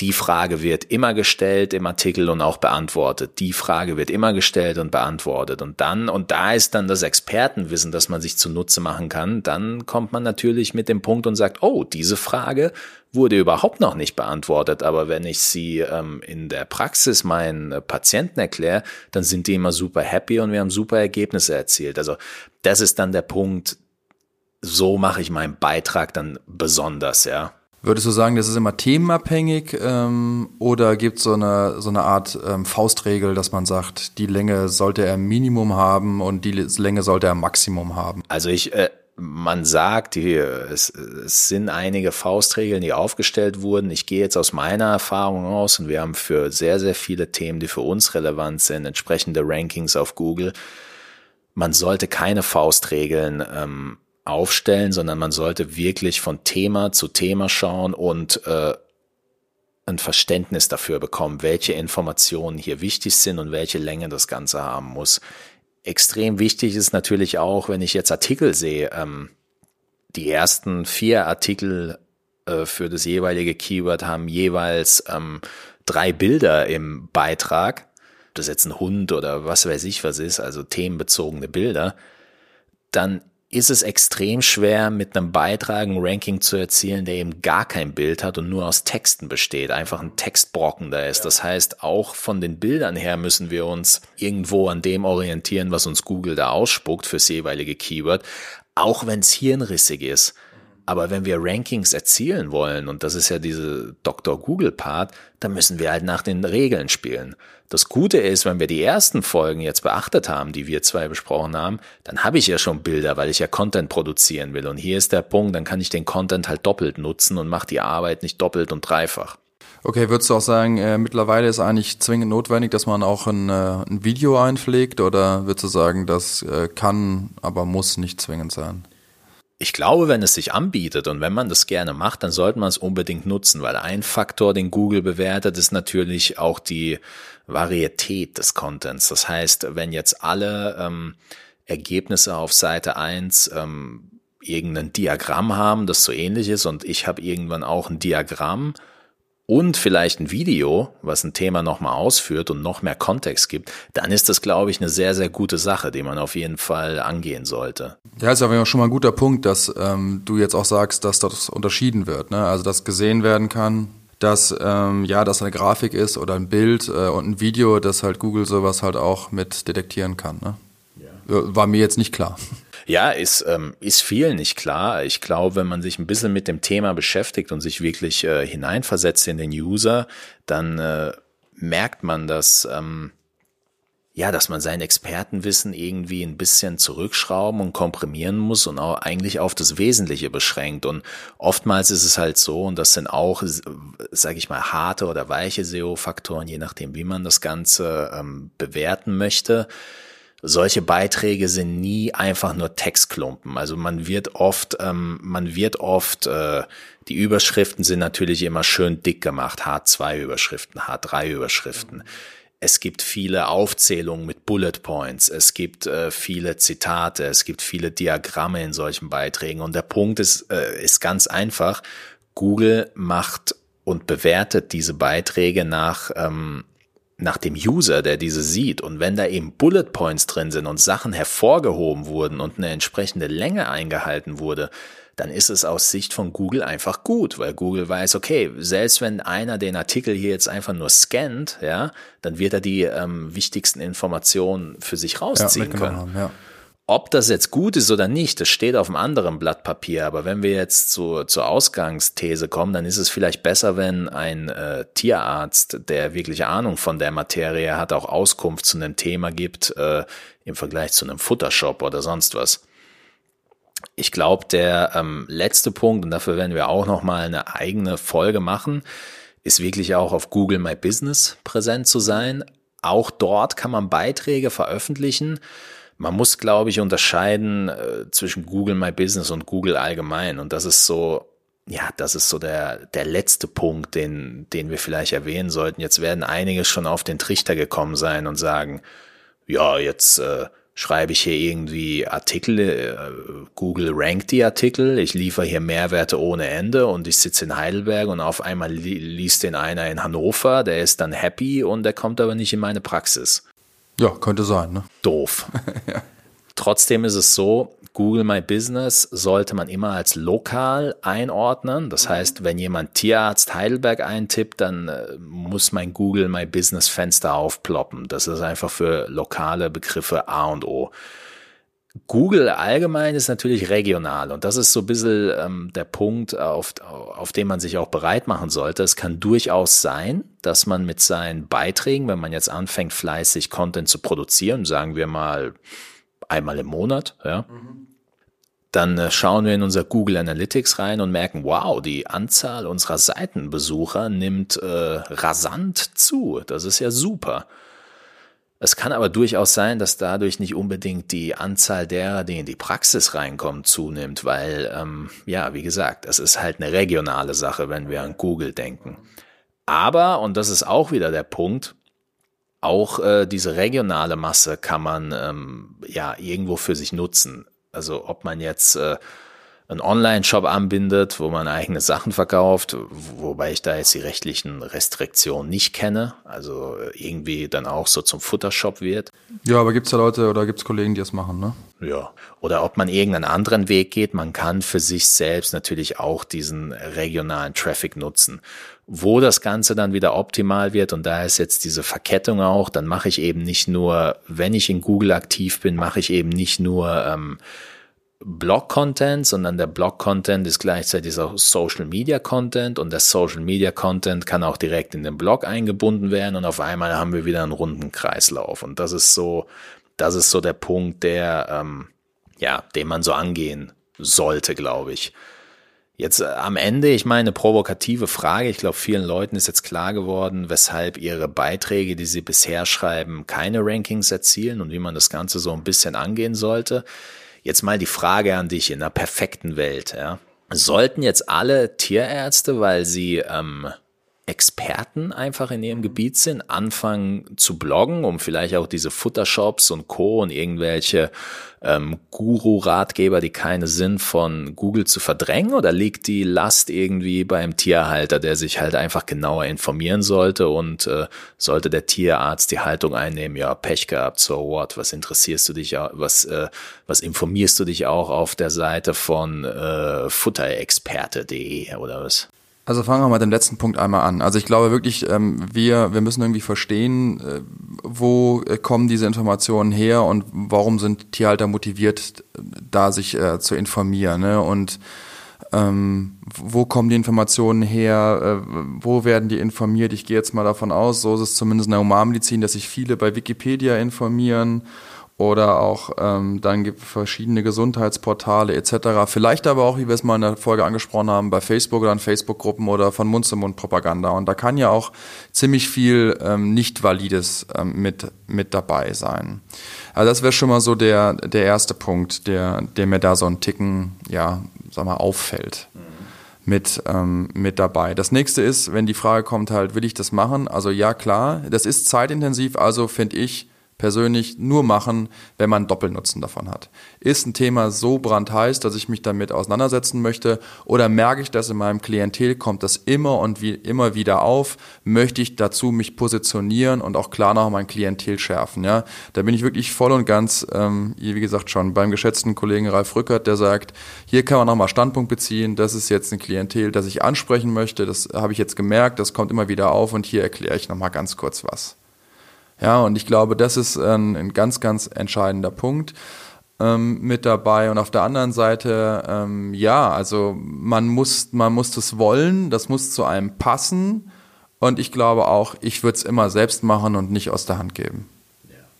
die Frage wird immer gestellt im Artikel und auch beantwortet. Die Frage wird immer gestellt und beantwortet. Und dann, und da ist dann das Expertenwissen, das man sich zunutze machen kann, dann kommt man natürlich mit dem Punkt und sagt, oh, diese Frage wurde überhaupt noch nicht beantwortet. Aber wenn ich sie ähm, in der Praxis meinen Patienten erkläre, dann sind die immer super happy und wir haben super Ergebnisse erzielt. Also das ist dann der Punkt, so mache ich meinen Beitrag dann besonders, ja. Würdest du sagen, das ist immer themenabhängig ähm, oder gibt es so eine, so eine Art ähm, Faustregel, dass man sagt, die Länge sollte er Minimum haben und die Länge sollte er Maximum haben? Also ich, äh, man sagt, die, es, es sind einige Faustregeln, die aufgestellt wurden. Ich gehe jetzt aus meiner Erfahrung aus und wir haben für sehr, sehr viele Themen, die für uns relevant sind, entsprechende Rankings auf Google. Man sollte keine Faustregeln ähm, aufstellen, sondern man sollte wirklich von Thema zu Thema schauen und äh, ein Verständnis dafür bekommen, welche Informationen hier wichtig sind und welche Länge das Ganze haben muss. Extrem wichtig ist natürlich auch, wenn ich jetzt Artikel sehe, ähm, die ersten vier Artikel äh, für das jeweilige Keyword haben jeweils ähm, drei Bilder im Beitrag. Das jetzt ein Hund oder was weiß ich was ist, also themenbezogene Bilder, dann ist es extrem schwer, mit einem Beitrag ein Ranking zu erzielen, der eben gar kein Bild hat und nur aus Texten besteht, einfach ein Textbrocken da ist. Das heißt, auch von den Bildern her müssen wir uns irgendwo an dem orientieren, was uns Google da ausspuckt fürs jeweilige Keyword, auch wenn es hirnrissig ist. Aber wenn wir Rankings erzielen wollen, und das ist ja diese Dr. Google Part, dann müssen wir halt nach den Regeln spielen. Das Gute ist, wenn wir die ersten Folgen jetzt beachtet haben, die wir zwei besprochen haben, dann habe ich ja schon Bilder, weil ich ja Content produzieren will. Und hier ist der Punkt, dann kann ich den Content halt doppelt nutzen und mache die Arbeit nicht doppelt und dreifach. Okay, würdest du auch sagen, äh, mittlerweile ist eigentlich zwingend notwendig, dass man auch ein, äh, ein Video einpflegt oder würdest du sagen, das äh, kann, aber muss nicht zwingend sein? Ich glaube, wenn es sich anbietet und wenn man das gerne macht, dann sollte man es unbedingt nutzen, weil ein Faktor, den Google bewertet, ist natürlich auch die Varietät des Contents. Das heißt, wenn jetzt alle ähm, Ergebnisse auf Seite eins ähm, irgendein Diagramm haben, das so ähnlich ist und ich habe irgendwann auch ein Diagramm und vielleicht ein Video, was ein Thema nochmal ausführt und noch mehr Kontext gibt, dann ist das, glaube ich, eine sehr, sehr gute Sache, die man auf jeden Fall angehen sollte. Ja, ist aber schon mal ein guter Punkt, dass ähm, du jetzt auch sagst, dass das unterschieden wird. Ne? Also, dass gesehen werden kann, dass ähm, ja, dass eine Grafik ist oder ein Bild äh, und ein Video, dass halt Google sowas halt auch mit detektieren kann. Ne? Ja. Äh, war mir jetzt nicht klar. Ja, ist, ähm, ist viel nicht klar. Ich glaube, wenn man sich ein bisschen mit dem Thema beschäftigt und sich wirklich äh, hineinversetzt in den User, dann äh, merkt man, dass ähm, ja, dass man sein Expertenwissen irgendwie ein bisschen zurückschrauben und komprimieren muss und auch eigentlich auf das Wesentliche beschränkt. Und oftmals ist es halt so, und das sind auch, sage ich mal, harte oder weiche SEO-Faktoren, je nachdem, wie man das Ganze ähm, bewerten möchte solche Beiträge sind nie einfach nur Textklumpen. Also man wird oft, ähm, man wird oft, äh, die Überschriften sind natürlich immer schön dick gemacht, H2-Überschriften, H3-Überschriften. Es gibt viele Aufzählungen mit Bullet Points, es gibt äh, viele Zitate, es gibt viele Diagramme in solchen Beiträgen. Und der Punkt ist, äh, ist ganz einfach. Google macht und bewertet diese Beiträge nach ähm, nach dem User, der diese sieht. Und wenn da eben Bullet Points drin sind und Sachen hervorgehoben wurden und eine entsprechende Länge eingehalten wurde, dann ist es aus Sicht von Google einfach gut, weil Google weiß, okay, selbst wenn einer den Artikel hier jetzt einfach nur scannt, ja, dann wird er die ähm, wichtigsten Informationen für sich rausziehen ja, können. Haben, ja. Ob das jetzt gut ist oder nicht, das steht auf einem anderen Blatt Papier. Aber wenn wir jetzt zu, zur Ausgangsthese kommen, dann ist es vielleicht besser, wenn ein äh, Tierarzt, der wirklich Ahnung von der Materie hat, auch Auskunft zu einem Thema gibt, äh, im Vergleich zu einem Futtershop oder sonst was. Ich glaube, der ähm, letzte Punkt, und dafür werden wir auch nochmal eine eigene Folge machen, ist wirklich auch auf Google My Business präsent zu sein. Auch dort kann man Beiträge veröffentlichen man muss, glaube ich, unterscheiden äh, zwischen Google My Business und Google allgemein. Und das ist so, ja, das ist so der, der letzte Punkt, den, den wir vielleicht erwähnen sollten. Jetzt werden einige schon auf den Trichter gekommen sein und sagen, ja, jetzt äh, schreibe ich hier irgendwie Artikel, äh, Google rankt die Artikel, ich liefere hier Mehrwerte ohne Ende und ich sitze in Heidelberg und auf einmal li liest den einer in Hannover, der ist dann happy und der kommt aber nicht in meine Praxis. Ja, könnte sein. Ne? Doof. ja. Trotzdem ist es so, Google My Business sollte man immer als lokal einordnen. Das heißt, wenn jemand Tierarzt Heidelberg eintippt, dann äh, muss mein Google My Business Fenster aufploppen. Das ist einfach für lokale Begriffe A und O. Google allgemein ist natürlich regional und das ist so ein bisschen ähm, der Punkt, auf, auf den man sich auch bereit machen sollte. Es kann durchaus sein, dass man mit seinen Beiträgen, wenn man jetzt anfängt, fleißig Content zu produzieren, sagen wir mal einmal im Monat, ja, mhm. dann äh, schauen wir in unser Google Analytics rein und merken, wow, die Anzahl unserer Seitenbesucher nimmt äh, rasant zu. Das ist ja super. Es kann aber durchaus sein, dass dadurch nicht unbedingt die Anzahl derer, die in die Praxis reinkommen, zunimmt, weil, ähm, ja, wie gesagt, es ist halt eine regionale Sache, wenn wir an Google denken. Aber, und das ist auch wieder der Punkt, auch äh, diese regionale Masse kann man ähm, ja irgendwo für sich nutzen. Also ob man jetzt äh, einen Online-Shop anbindet, wo man eigene Sachen verkauft, wobei ich da jetzt die rechtlichen Restriktionen nicht kenne, also irgendwie dann auch so zum Futtershop wird. Ja, aber gibt's da Leute oder gibt's Kollegen, die das machen, ne? Ja, oder ob man irgendeinen anderen Weg geht, man kann für sich selbst natürlich auch diesen regionalen Traffic nutzen. Wo das Ganze dann wieder optimal wird, und da ist jetzt diese Verkettung auch, dann mache ich eben nicht nur, wenn ich in Google aktiv bin, mache ich eben nicht nur ähm, Blog-Content, sondern der Blog-Content ist gleichzeitig auch Social-Media-Content und der Social-Media-Content kann auch direkt in den Blog eingebunden werden und auf einmal haben wir wieder einen runden Kreislauf. Und das ist so, das ist so der Punkt, der, ähm, ja, den man so angehen sollte, glaube ich. Jetzt äh, am Ende, ich meine, provokative Frage. Ich glaube, vielen Leuten ist jetzt klar geworden, weshalb ihre Beiträge, die sie bisher schreiben, keine Rankings erzielen und wie man das Ganze so ein bisschen angehen sollte. Jetzt mal die Frage an dich in einer perfekten Welt. Ja? Sollten jetzt alle Tierärzte, weil sie ähm, Experten einfach in ihrem Gebiet sind, anfangen zu bloggen, um vielleicht auch diese Futtershops und Co. und irgendwelche ähm, Guru-Ratgeber, die keine sind, von Google zu verdrängen? Oder liegt die Last irgendwie beim Tierhalter, der sich halt einfach genauer informieren sollte und äh, sollte der Tierarzt die Haltung einnehmen, ja, Pech gehabt, so what, was interessierst du dich, was, äh, was informierst du dich auch auf der Seite von äh, futterexperte.de oder was? Also fangen wir mal mit dem letzten Punkt einmal an. Also ich glaube wirklich, ähm, wir, wir müssen irgendwie verstehen, äh, wo äh, kommen diese Informationen her und warum sind Tierhalter motiviert, da sich äh, zu informieren. Ne? Und ähm, wo kommen die Informationen her, äh, wo werden die informiert? Ich gehe jetzt mal davon aus, so ist es zumindest in der Humanmedizin, dass sich viele bei Wikipedia informieren oder auch ähm, dann gibt verschiedene Gesundheitsportale etc. Vielleicht aber auch, wie wir es mal in der Folge angesprochen haben, bei Facebook oder in Facebook-Gruppen oder von Mund-zu-Mund-Propaganda. Und da kann ja auch ziemlich viel ähm, nicht valides ähm, mit mit dabei sein. Also das wäre schon mal so der der erste Punkt, der der mir da so ein Ticken ja sag mal auffällt. Mit, ähm, mit dabei. Das nächste ist, wenn die Frage kommt halt, will ich das machen? Also ja, klar, das ist zeitintensiv, also finde ich, persönlich nur machen, wenn man Doppelnutzen davon hat. Ist ein Thema so brandheiß, dass ich mich damit auseinandersetzen möchte oder merke ich, dass in meinem Klientel kommt das immer und wie, immer wieder auf, möchte ich dazu mich positionieren und auch klar noch mein Klientel schärfen. Ja, da bin ich wirklich voll und ganz, ähm, wie gesagt schon beim geschätzten Kollegen Ralf Rückert, der sagt, hier kann man nochmal Standpunkt beziehen, das ist jetzt ein Klientel, das ich ansprechen möchte, das habe ich jetzt gemerkt, das kommt immer wieder auf und hier erkläre ich nochmal ganz kurz was. Ja, und ich glaube, das ist ein, ein ganz, ganz entscheidender Punkt ähm, mit dabei. Und auf der anderen Seite, ähm, ja, also man muss, man muss das wollen, das muss zu einem passen. Und ich glaube auch, ich würde es immer selbst machen und nicht aus der Hand geben.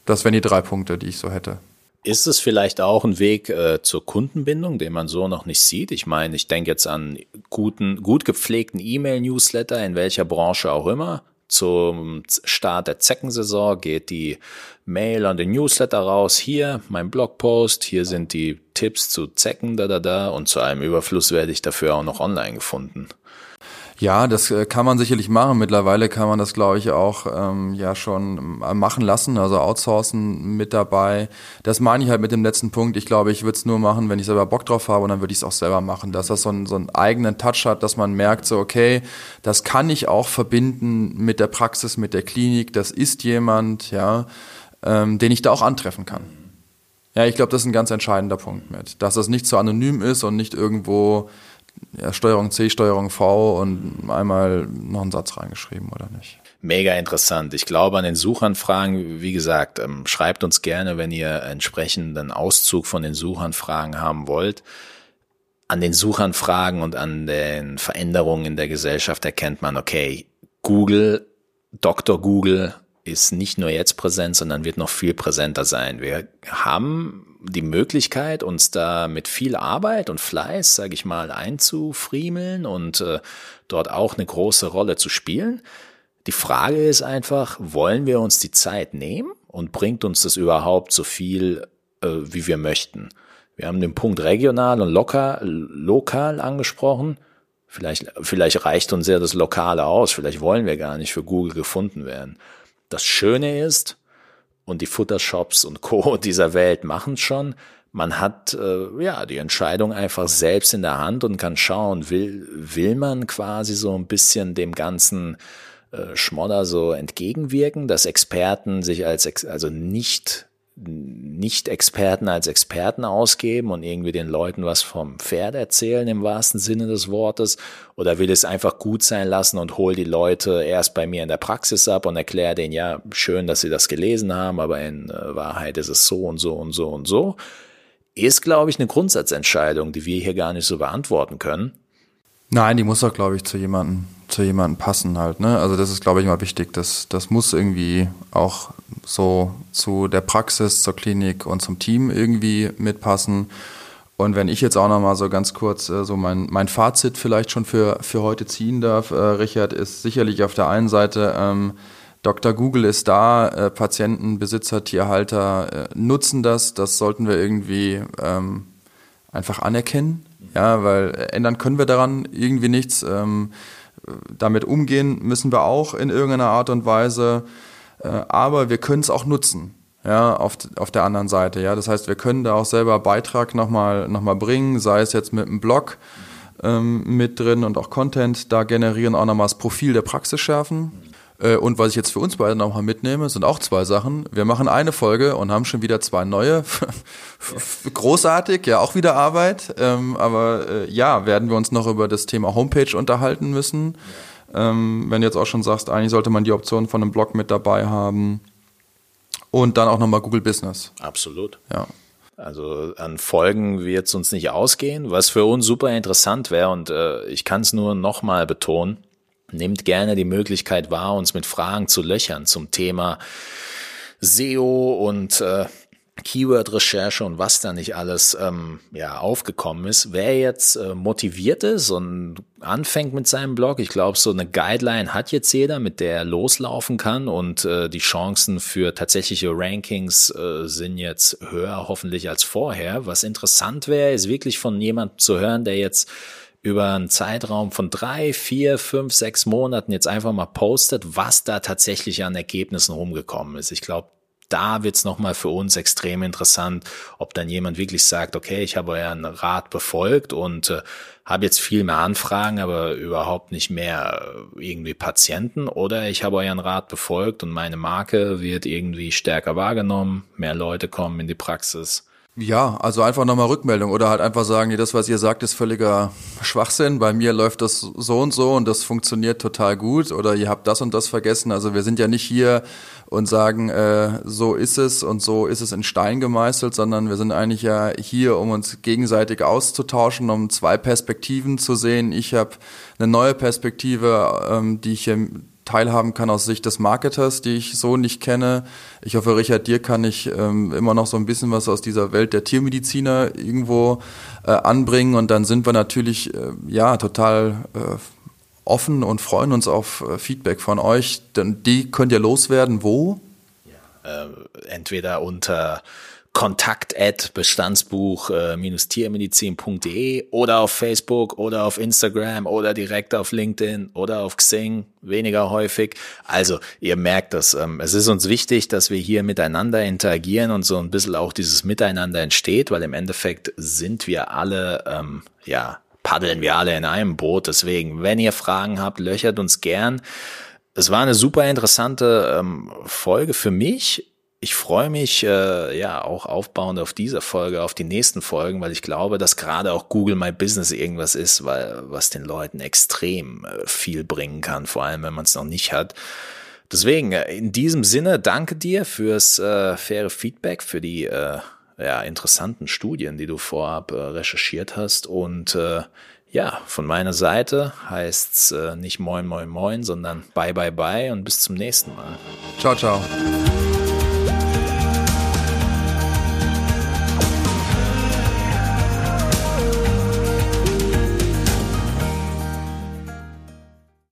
Das wären die drei Punkte, die ich so hätte. Ist es vielleicht auch ein Weg äh, zur Kundenbindung, den man so noch nicht sieht? Ich meine, ich denke jetzt an guten, gut gepflegten E-Mail-Newsletter, in welcher Branche auch immer. Zum Start der Zeckensaison geht die Mail an den Newsletter raus. Hier mein Blogpost, hier sind die Tipps zu Zecken, da, da, da. Und zu einem Überfluss werde ich dafür auch noch online gefunden. Ja, das äh, kann man sicherlich machen. Mittlerweile kann man das, glaube ich, auch ähm, ja schon äh, machen lassen, also outsourcen mit dabei. Das meine ich halt mit dem letzten Punkt. Ich glaube, ich würde es nur machen, wenn ich selber Bock drauf habe und dann würde ich es auch selber machen. Dass das so, ein, so einen eigenen Touch hat, dass man merkt, so okay, das kann ich auch verbinden mit der Praxis, mit der Klinik. Das ist jemand, ja, ähm, den ich da auch antreffen kann. Ja, ich glaube, das ist ein ganz entscheidender Punkt mit, dass das nicht so anonym ist und nicht irgendwo ja, Steuerung C, Steuerung V und einmal noch einen Satz reingeschrieben oder nicht. mega interessant. Ich glaube an den Suchanfragen, wie gesagt, ähm, schreibt uns gerne, wenn ihr entsprechenden Auszug von den Suchanfragen haben wollt. An den Suchanfragen und an den Veränderungen in der Gesellschaft erkennt man, okay, Google, Dr. Google ist nicht nur jetzt präsent, sondern wird noch viel präsenter sein. Wir haben die Möglichkeit, uns da mit viel Arbeit und Fleiß, sage ich mal, einzufriemeln und äh, dort auch eine große Rolle zu spielen. Die Frage ist einfach, wollen wir uns die Zeit nehmen und bringt uns das überhaupt so viel, äh, wie wir möchten? Wir haben den Punkt regional und lokal, lokal angesprochen. Vielleicht, vielleicht reicht uns ja das Lokale aus. Vielleicht wollen wir gar nicht für Google gefunden werden. Das Schöne ist, und die Futtershops und Co. dieser Welt machen schon, man hat äh, ja die Entscheidung einfach selbst in der Hand und kann schauen, will, will man quasi so ein bisschen dem ganzen äh, Schmodder so entgegenwirken, dass Experten sich als, also nicht nicht-Experten als Experten ausgeben und irgendwie den Leuten was vom Pferd erzählen im wahrsten Sinne des Wortes oder will es einfach gut sein lassen und hol die Leute erst bei mir in der Praxis ab und erkläre denen, ja, schön, dass sie das gelesen haben, aber in äh, Wahrheit ist es so und so und so und so, ist, glaube ich, eine Grundsatzentscheidung, die wir hier gar nicht so beantworten können. Nein, die muss doch, glaube ich, zu jemandem zu jemandem passen halt. Ne? Also das ist, glaube ich, immer wichtig. Das, das muss irgendwie auch so zu der Praxis, zur Klinik und zum Team irgendwie mitpassen. Und wenn ich jetzt auch noch mal so ganz kurz äh, so mein, mein Fazit vielleicht schon für, für heute ziehen darf, äh, Richard, ist sicherlich auf der einen Seite, ähm, Dr. Google ist da, äh, Patienten, Besitzer, Tierhalter äh, nutzen das. Das sollten wir irgendwie ähm, einfach anerkennen. Ja, weil ändern können wir daran irgendwie nichts. Ähm, damit umgehen müssen wir auch in irgendeiner Art und Weise, äh, aber wir können es auch nutzen. Ja, auf, auf der anderen Seite, ja. Das heißt, wir können da auch selber Beitrag nochmal noch mal bringen, sei es jetzt mit einem Blog ähm, mit drin und auch Content da generieren, auch nochmal das Profil der Praxis schärfen. Äh, und was ich jetzt für uns beide nochmal mitnehme, sind auch zwei Sachen. Wir machen eine Folge und haben schon wieder zwei neue. Großartig, ja, auch wieder Arbeit. Ähm, aber äh, ja, werden wir uns noch über das Thema Homepage unterhalten müssen. Ähm, wenn du jetzt auch schon sagst, eigentlich sollte man die Option von einem Blog mit dabei haben. Und dann auch nochmal Google Business. Absolut. Ja. Also an Folgen wird es uns nicht ausgehen, was für uns super interessant wäre und äh, ich kann es nur nochmal betonen Nehmt gerne die Möglichkeit wahr, uns mit Fragen zu löchern zum Thema SEO und äh, Keyword-Recherche und was da nicht alles ähm, ja, aufgekommen ist. Wer jetzt äh, motiviert ist und anfängt mit seinem Blog, ich glaube, so eine Guideline hat jetzt jeder, mit der er loslaufen kann und äh, die Chancen für tatsächliche Rankings äh, sind jetzt höher hoffentlich als vorher. Was interessant wäre, ist wirklich von jemandem zu hören, der jetzt über einen Zeitraum von drei, vier, fünf, sechs Monaten jetzt einfach mal postet, was da tatsächlich an Ergebnissen rumgekommen ist. Ich glaube, da wird's nochmal für uns extrem interessant, ob dann jemand wirklich sagt, okay, ich habe euren Rat befolgt und äh, habe jetzt viel mehr Anfragen, aber überhaupt nicht mehr äh, irgendwie Patienten oder ich habe euren Rat befolgt und meine Marke wird irgendwie stärker wahrgenommen, mehr Leute kommen in die Praxis. Ja, also einfach nochmal Rückmeldung oder halt einfach sagen, das, was ihr sagt, ist völliger Schwachsinn. Bei mir läuft das so und so und das funktioniert total gut oder ihr habt das und das vergessen. Also wir sind ja nicht hier und sagen, äh, so ist es und so ist es in Stein gemeißelt, sondern wir sind eigentlich ja hier, um uns gegenseitig auszutauschen, um zwei Perspektiven zu sehen. Ich habe eine neue Perspektive, ähm, die ich hier teilhaben kann aus Sicht des Marketers, die ich so nicht kenne. Ich hoffe, Richard, dir kann ich ähm, immer noch so ein bisschen was aus dieser Welt der Tiermediziner irgendwo äh, anbringen und dann sind wir natürlich äh, ja total äh, offen und freuen uns auf äh, Feedback von euch. Denn die könnt ihr loswerden. Wo? Ja, äh, entweder unter kontakt at bestandsbuch-tiermedizin.de oder auf Facebook oder auf Instagram oder direkt auf LinkedIn oder auf Xing, weniger häufig. Also ihr merkt das, ähm, es ist uns wichtig, dass wir hier miteinander interagieren und so ein bisschen auch dieses Miteinander entsteht, weil im Endeffekt sind wir alle, ähm, ja, paddeln wir alle in einem Boot. Deswegen, wenn ihr Fragen habt, löchert uns gern. Es war eine super interessante ähm, Folge für mich ich freue mich äh, ja auch aufbauend auf diese Folge, auf die nächsten Folgen, weil ich glaube, dass gerade auch Google My Business irgendwas ist, weil was den Leuten extrem äh, viel bringen kann, vor allem wenn man es noch nicht hat. Deswegen, äh, in diesem Sinne, danke dir fürs äh, faire Feedback, für die äh, ja, interessanten Studien, die du vorab äh, recherchiert hast. Und äh, ja, von meiner Seite heißt's äh, nicht Moin Moin Moin, sondern Bye Bye Bye und bis zum nächsten Mal. Ciao, ciao.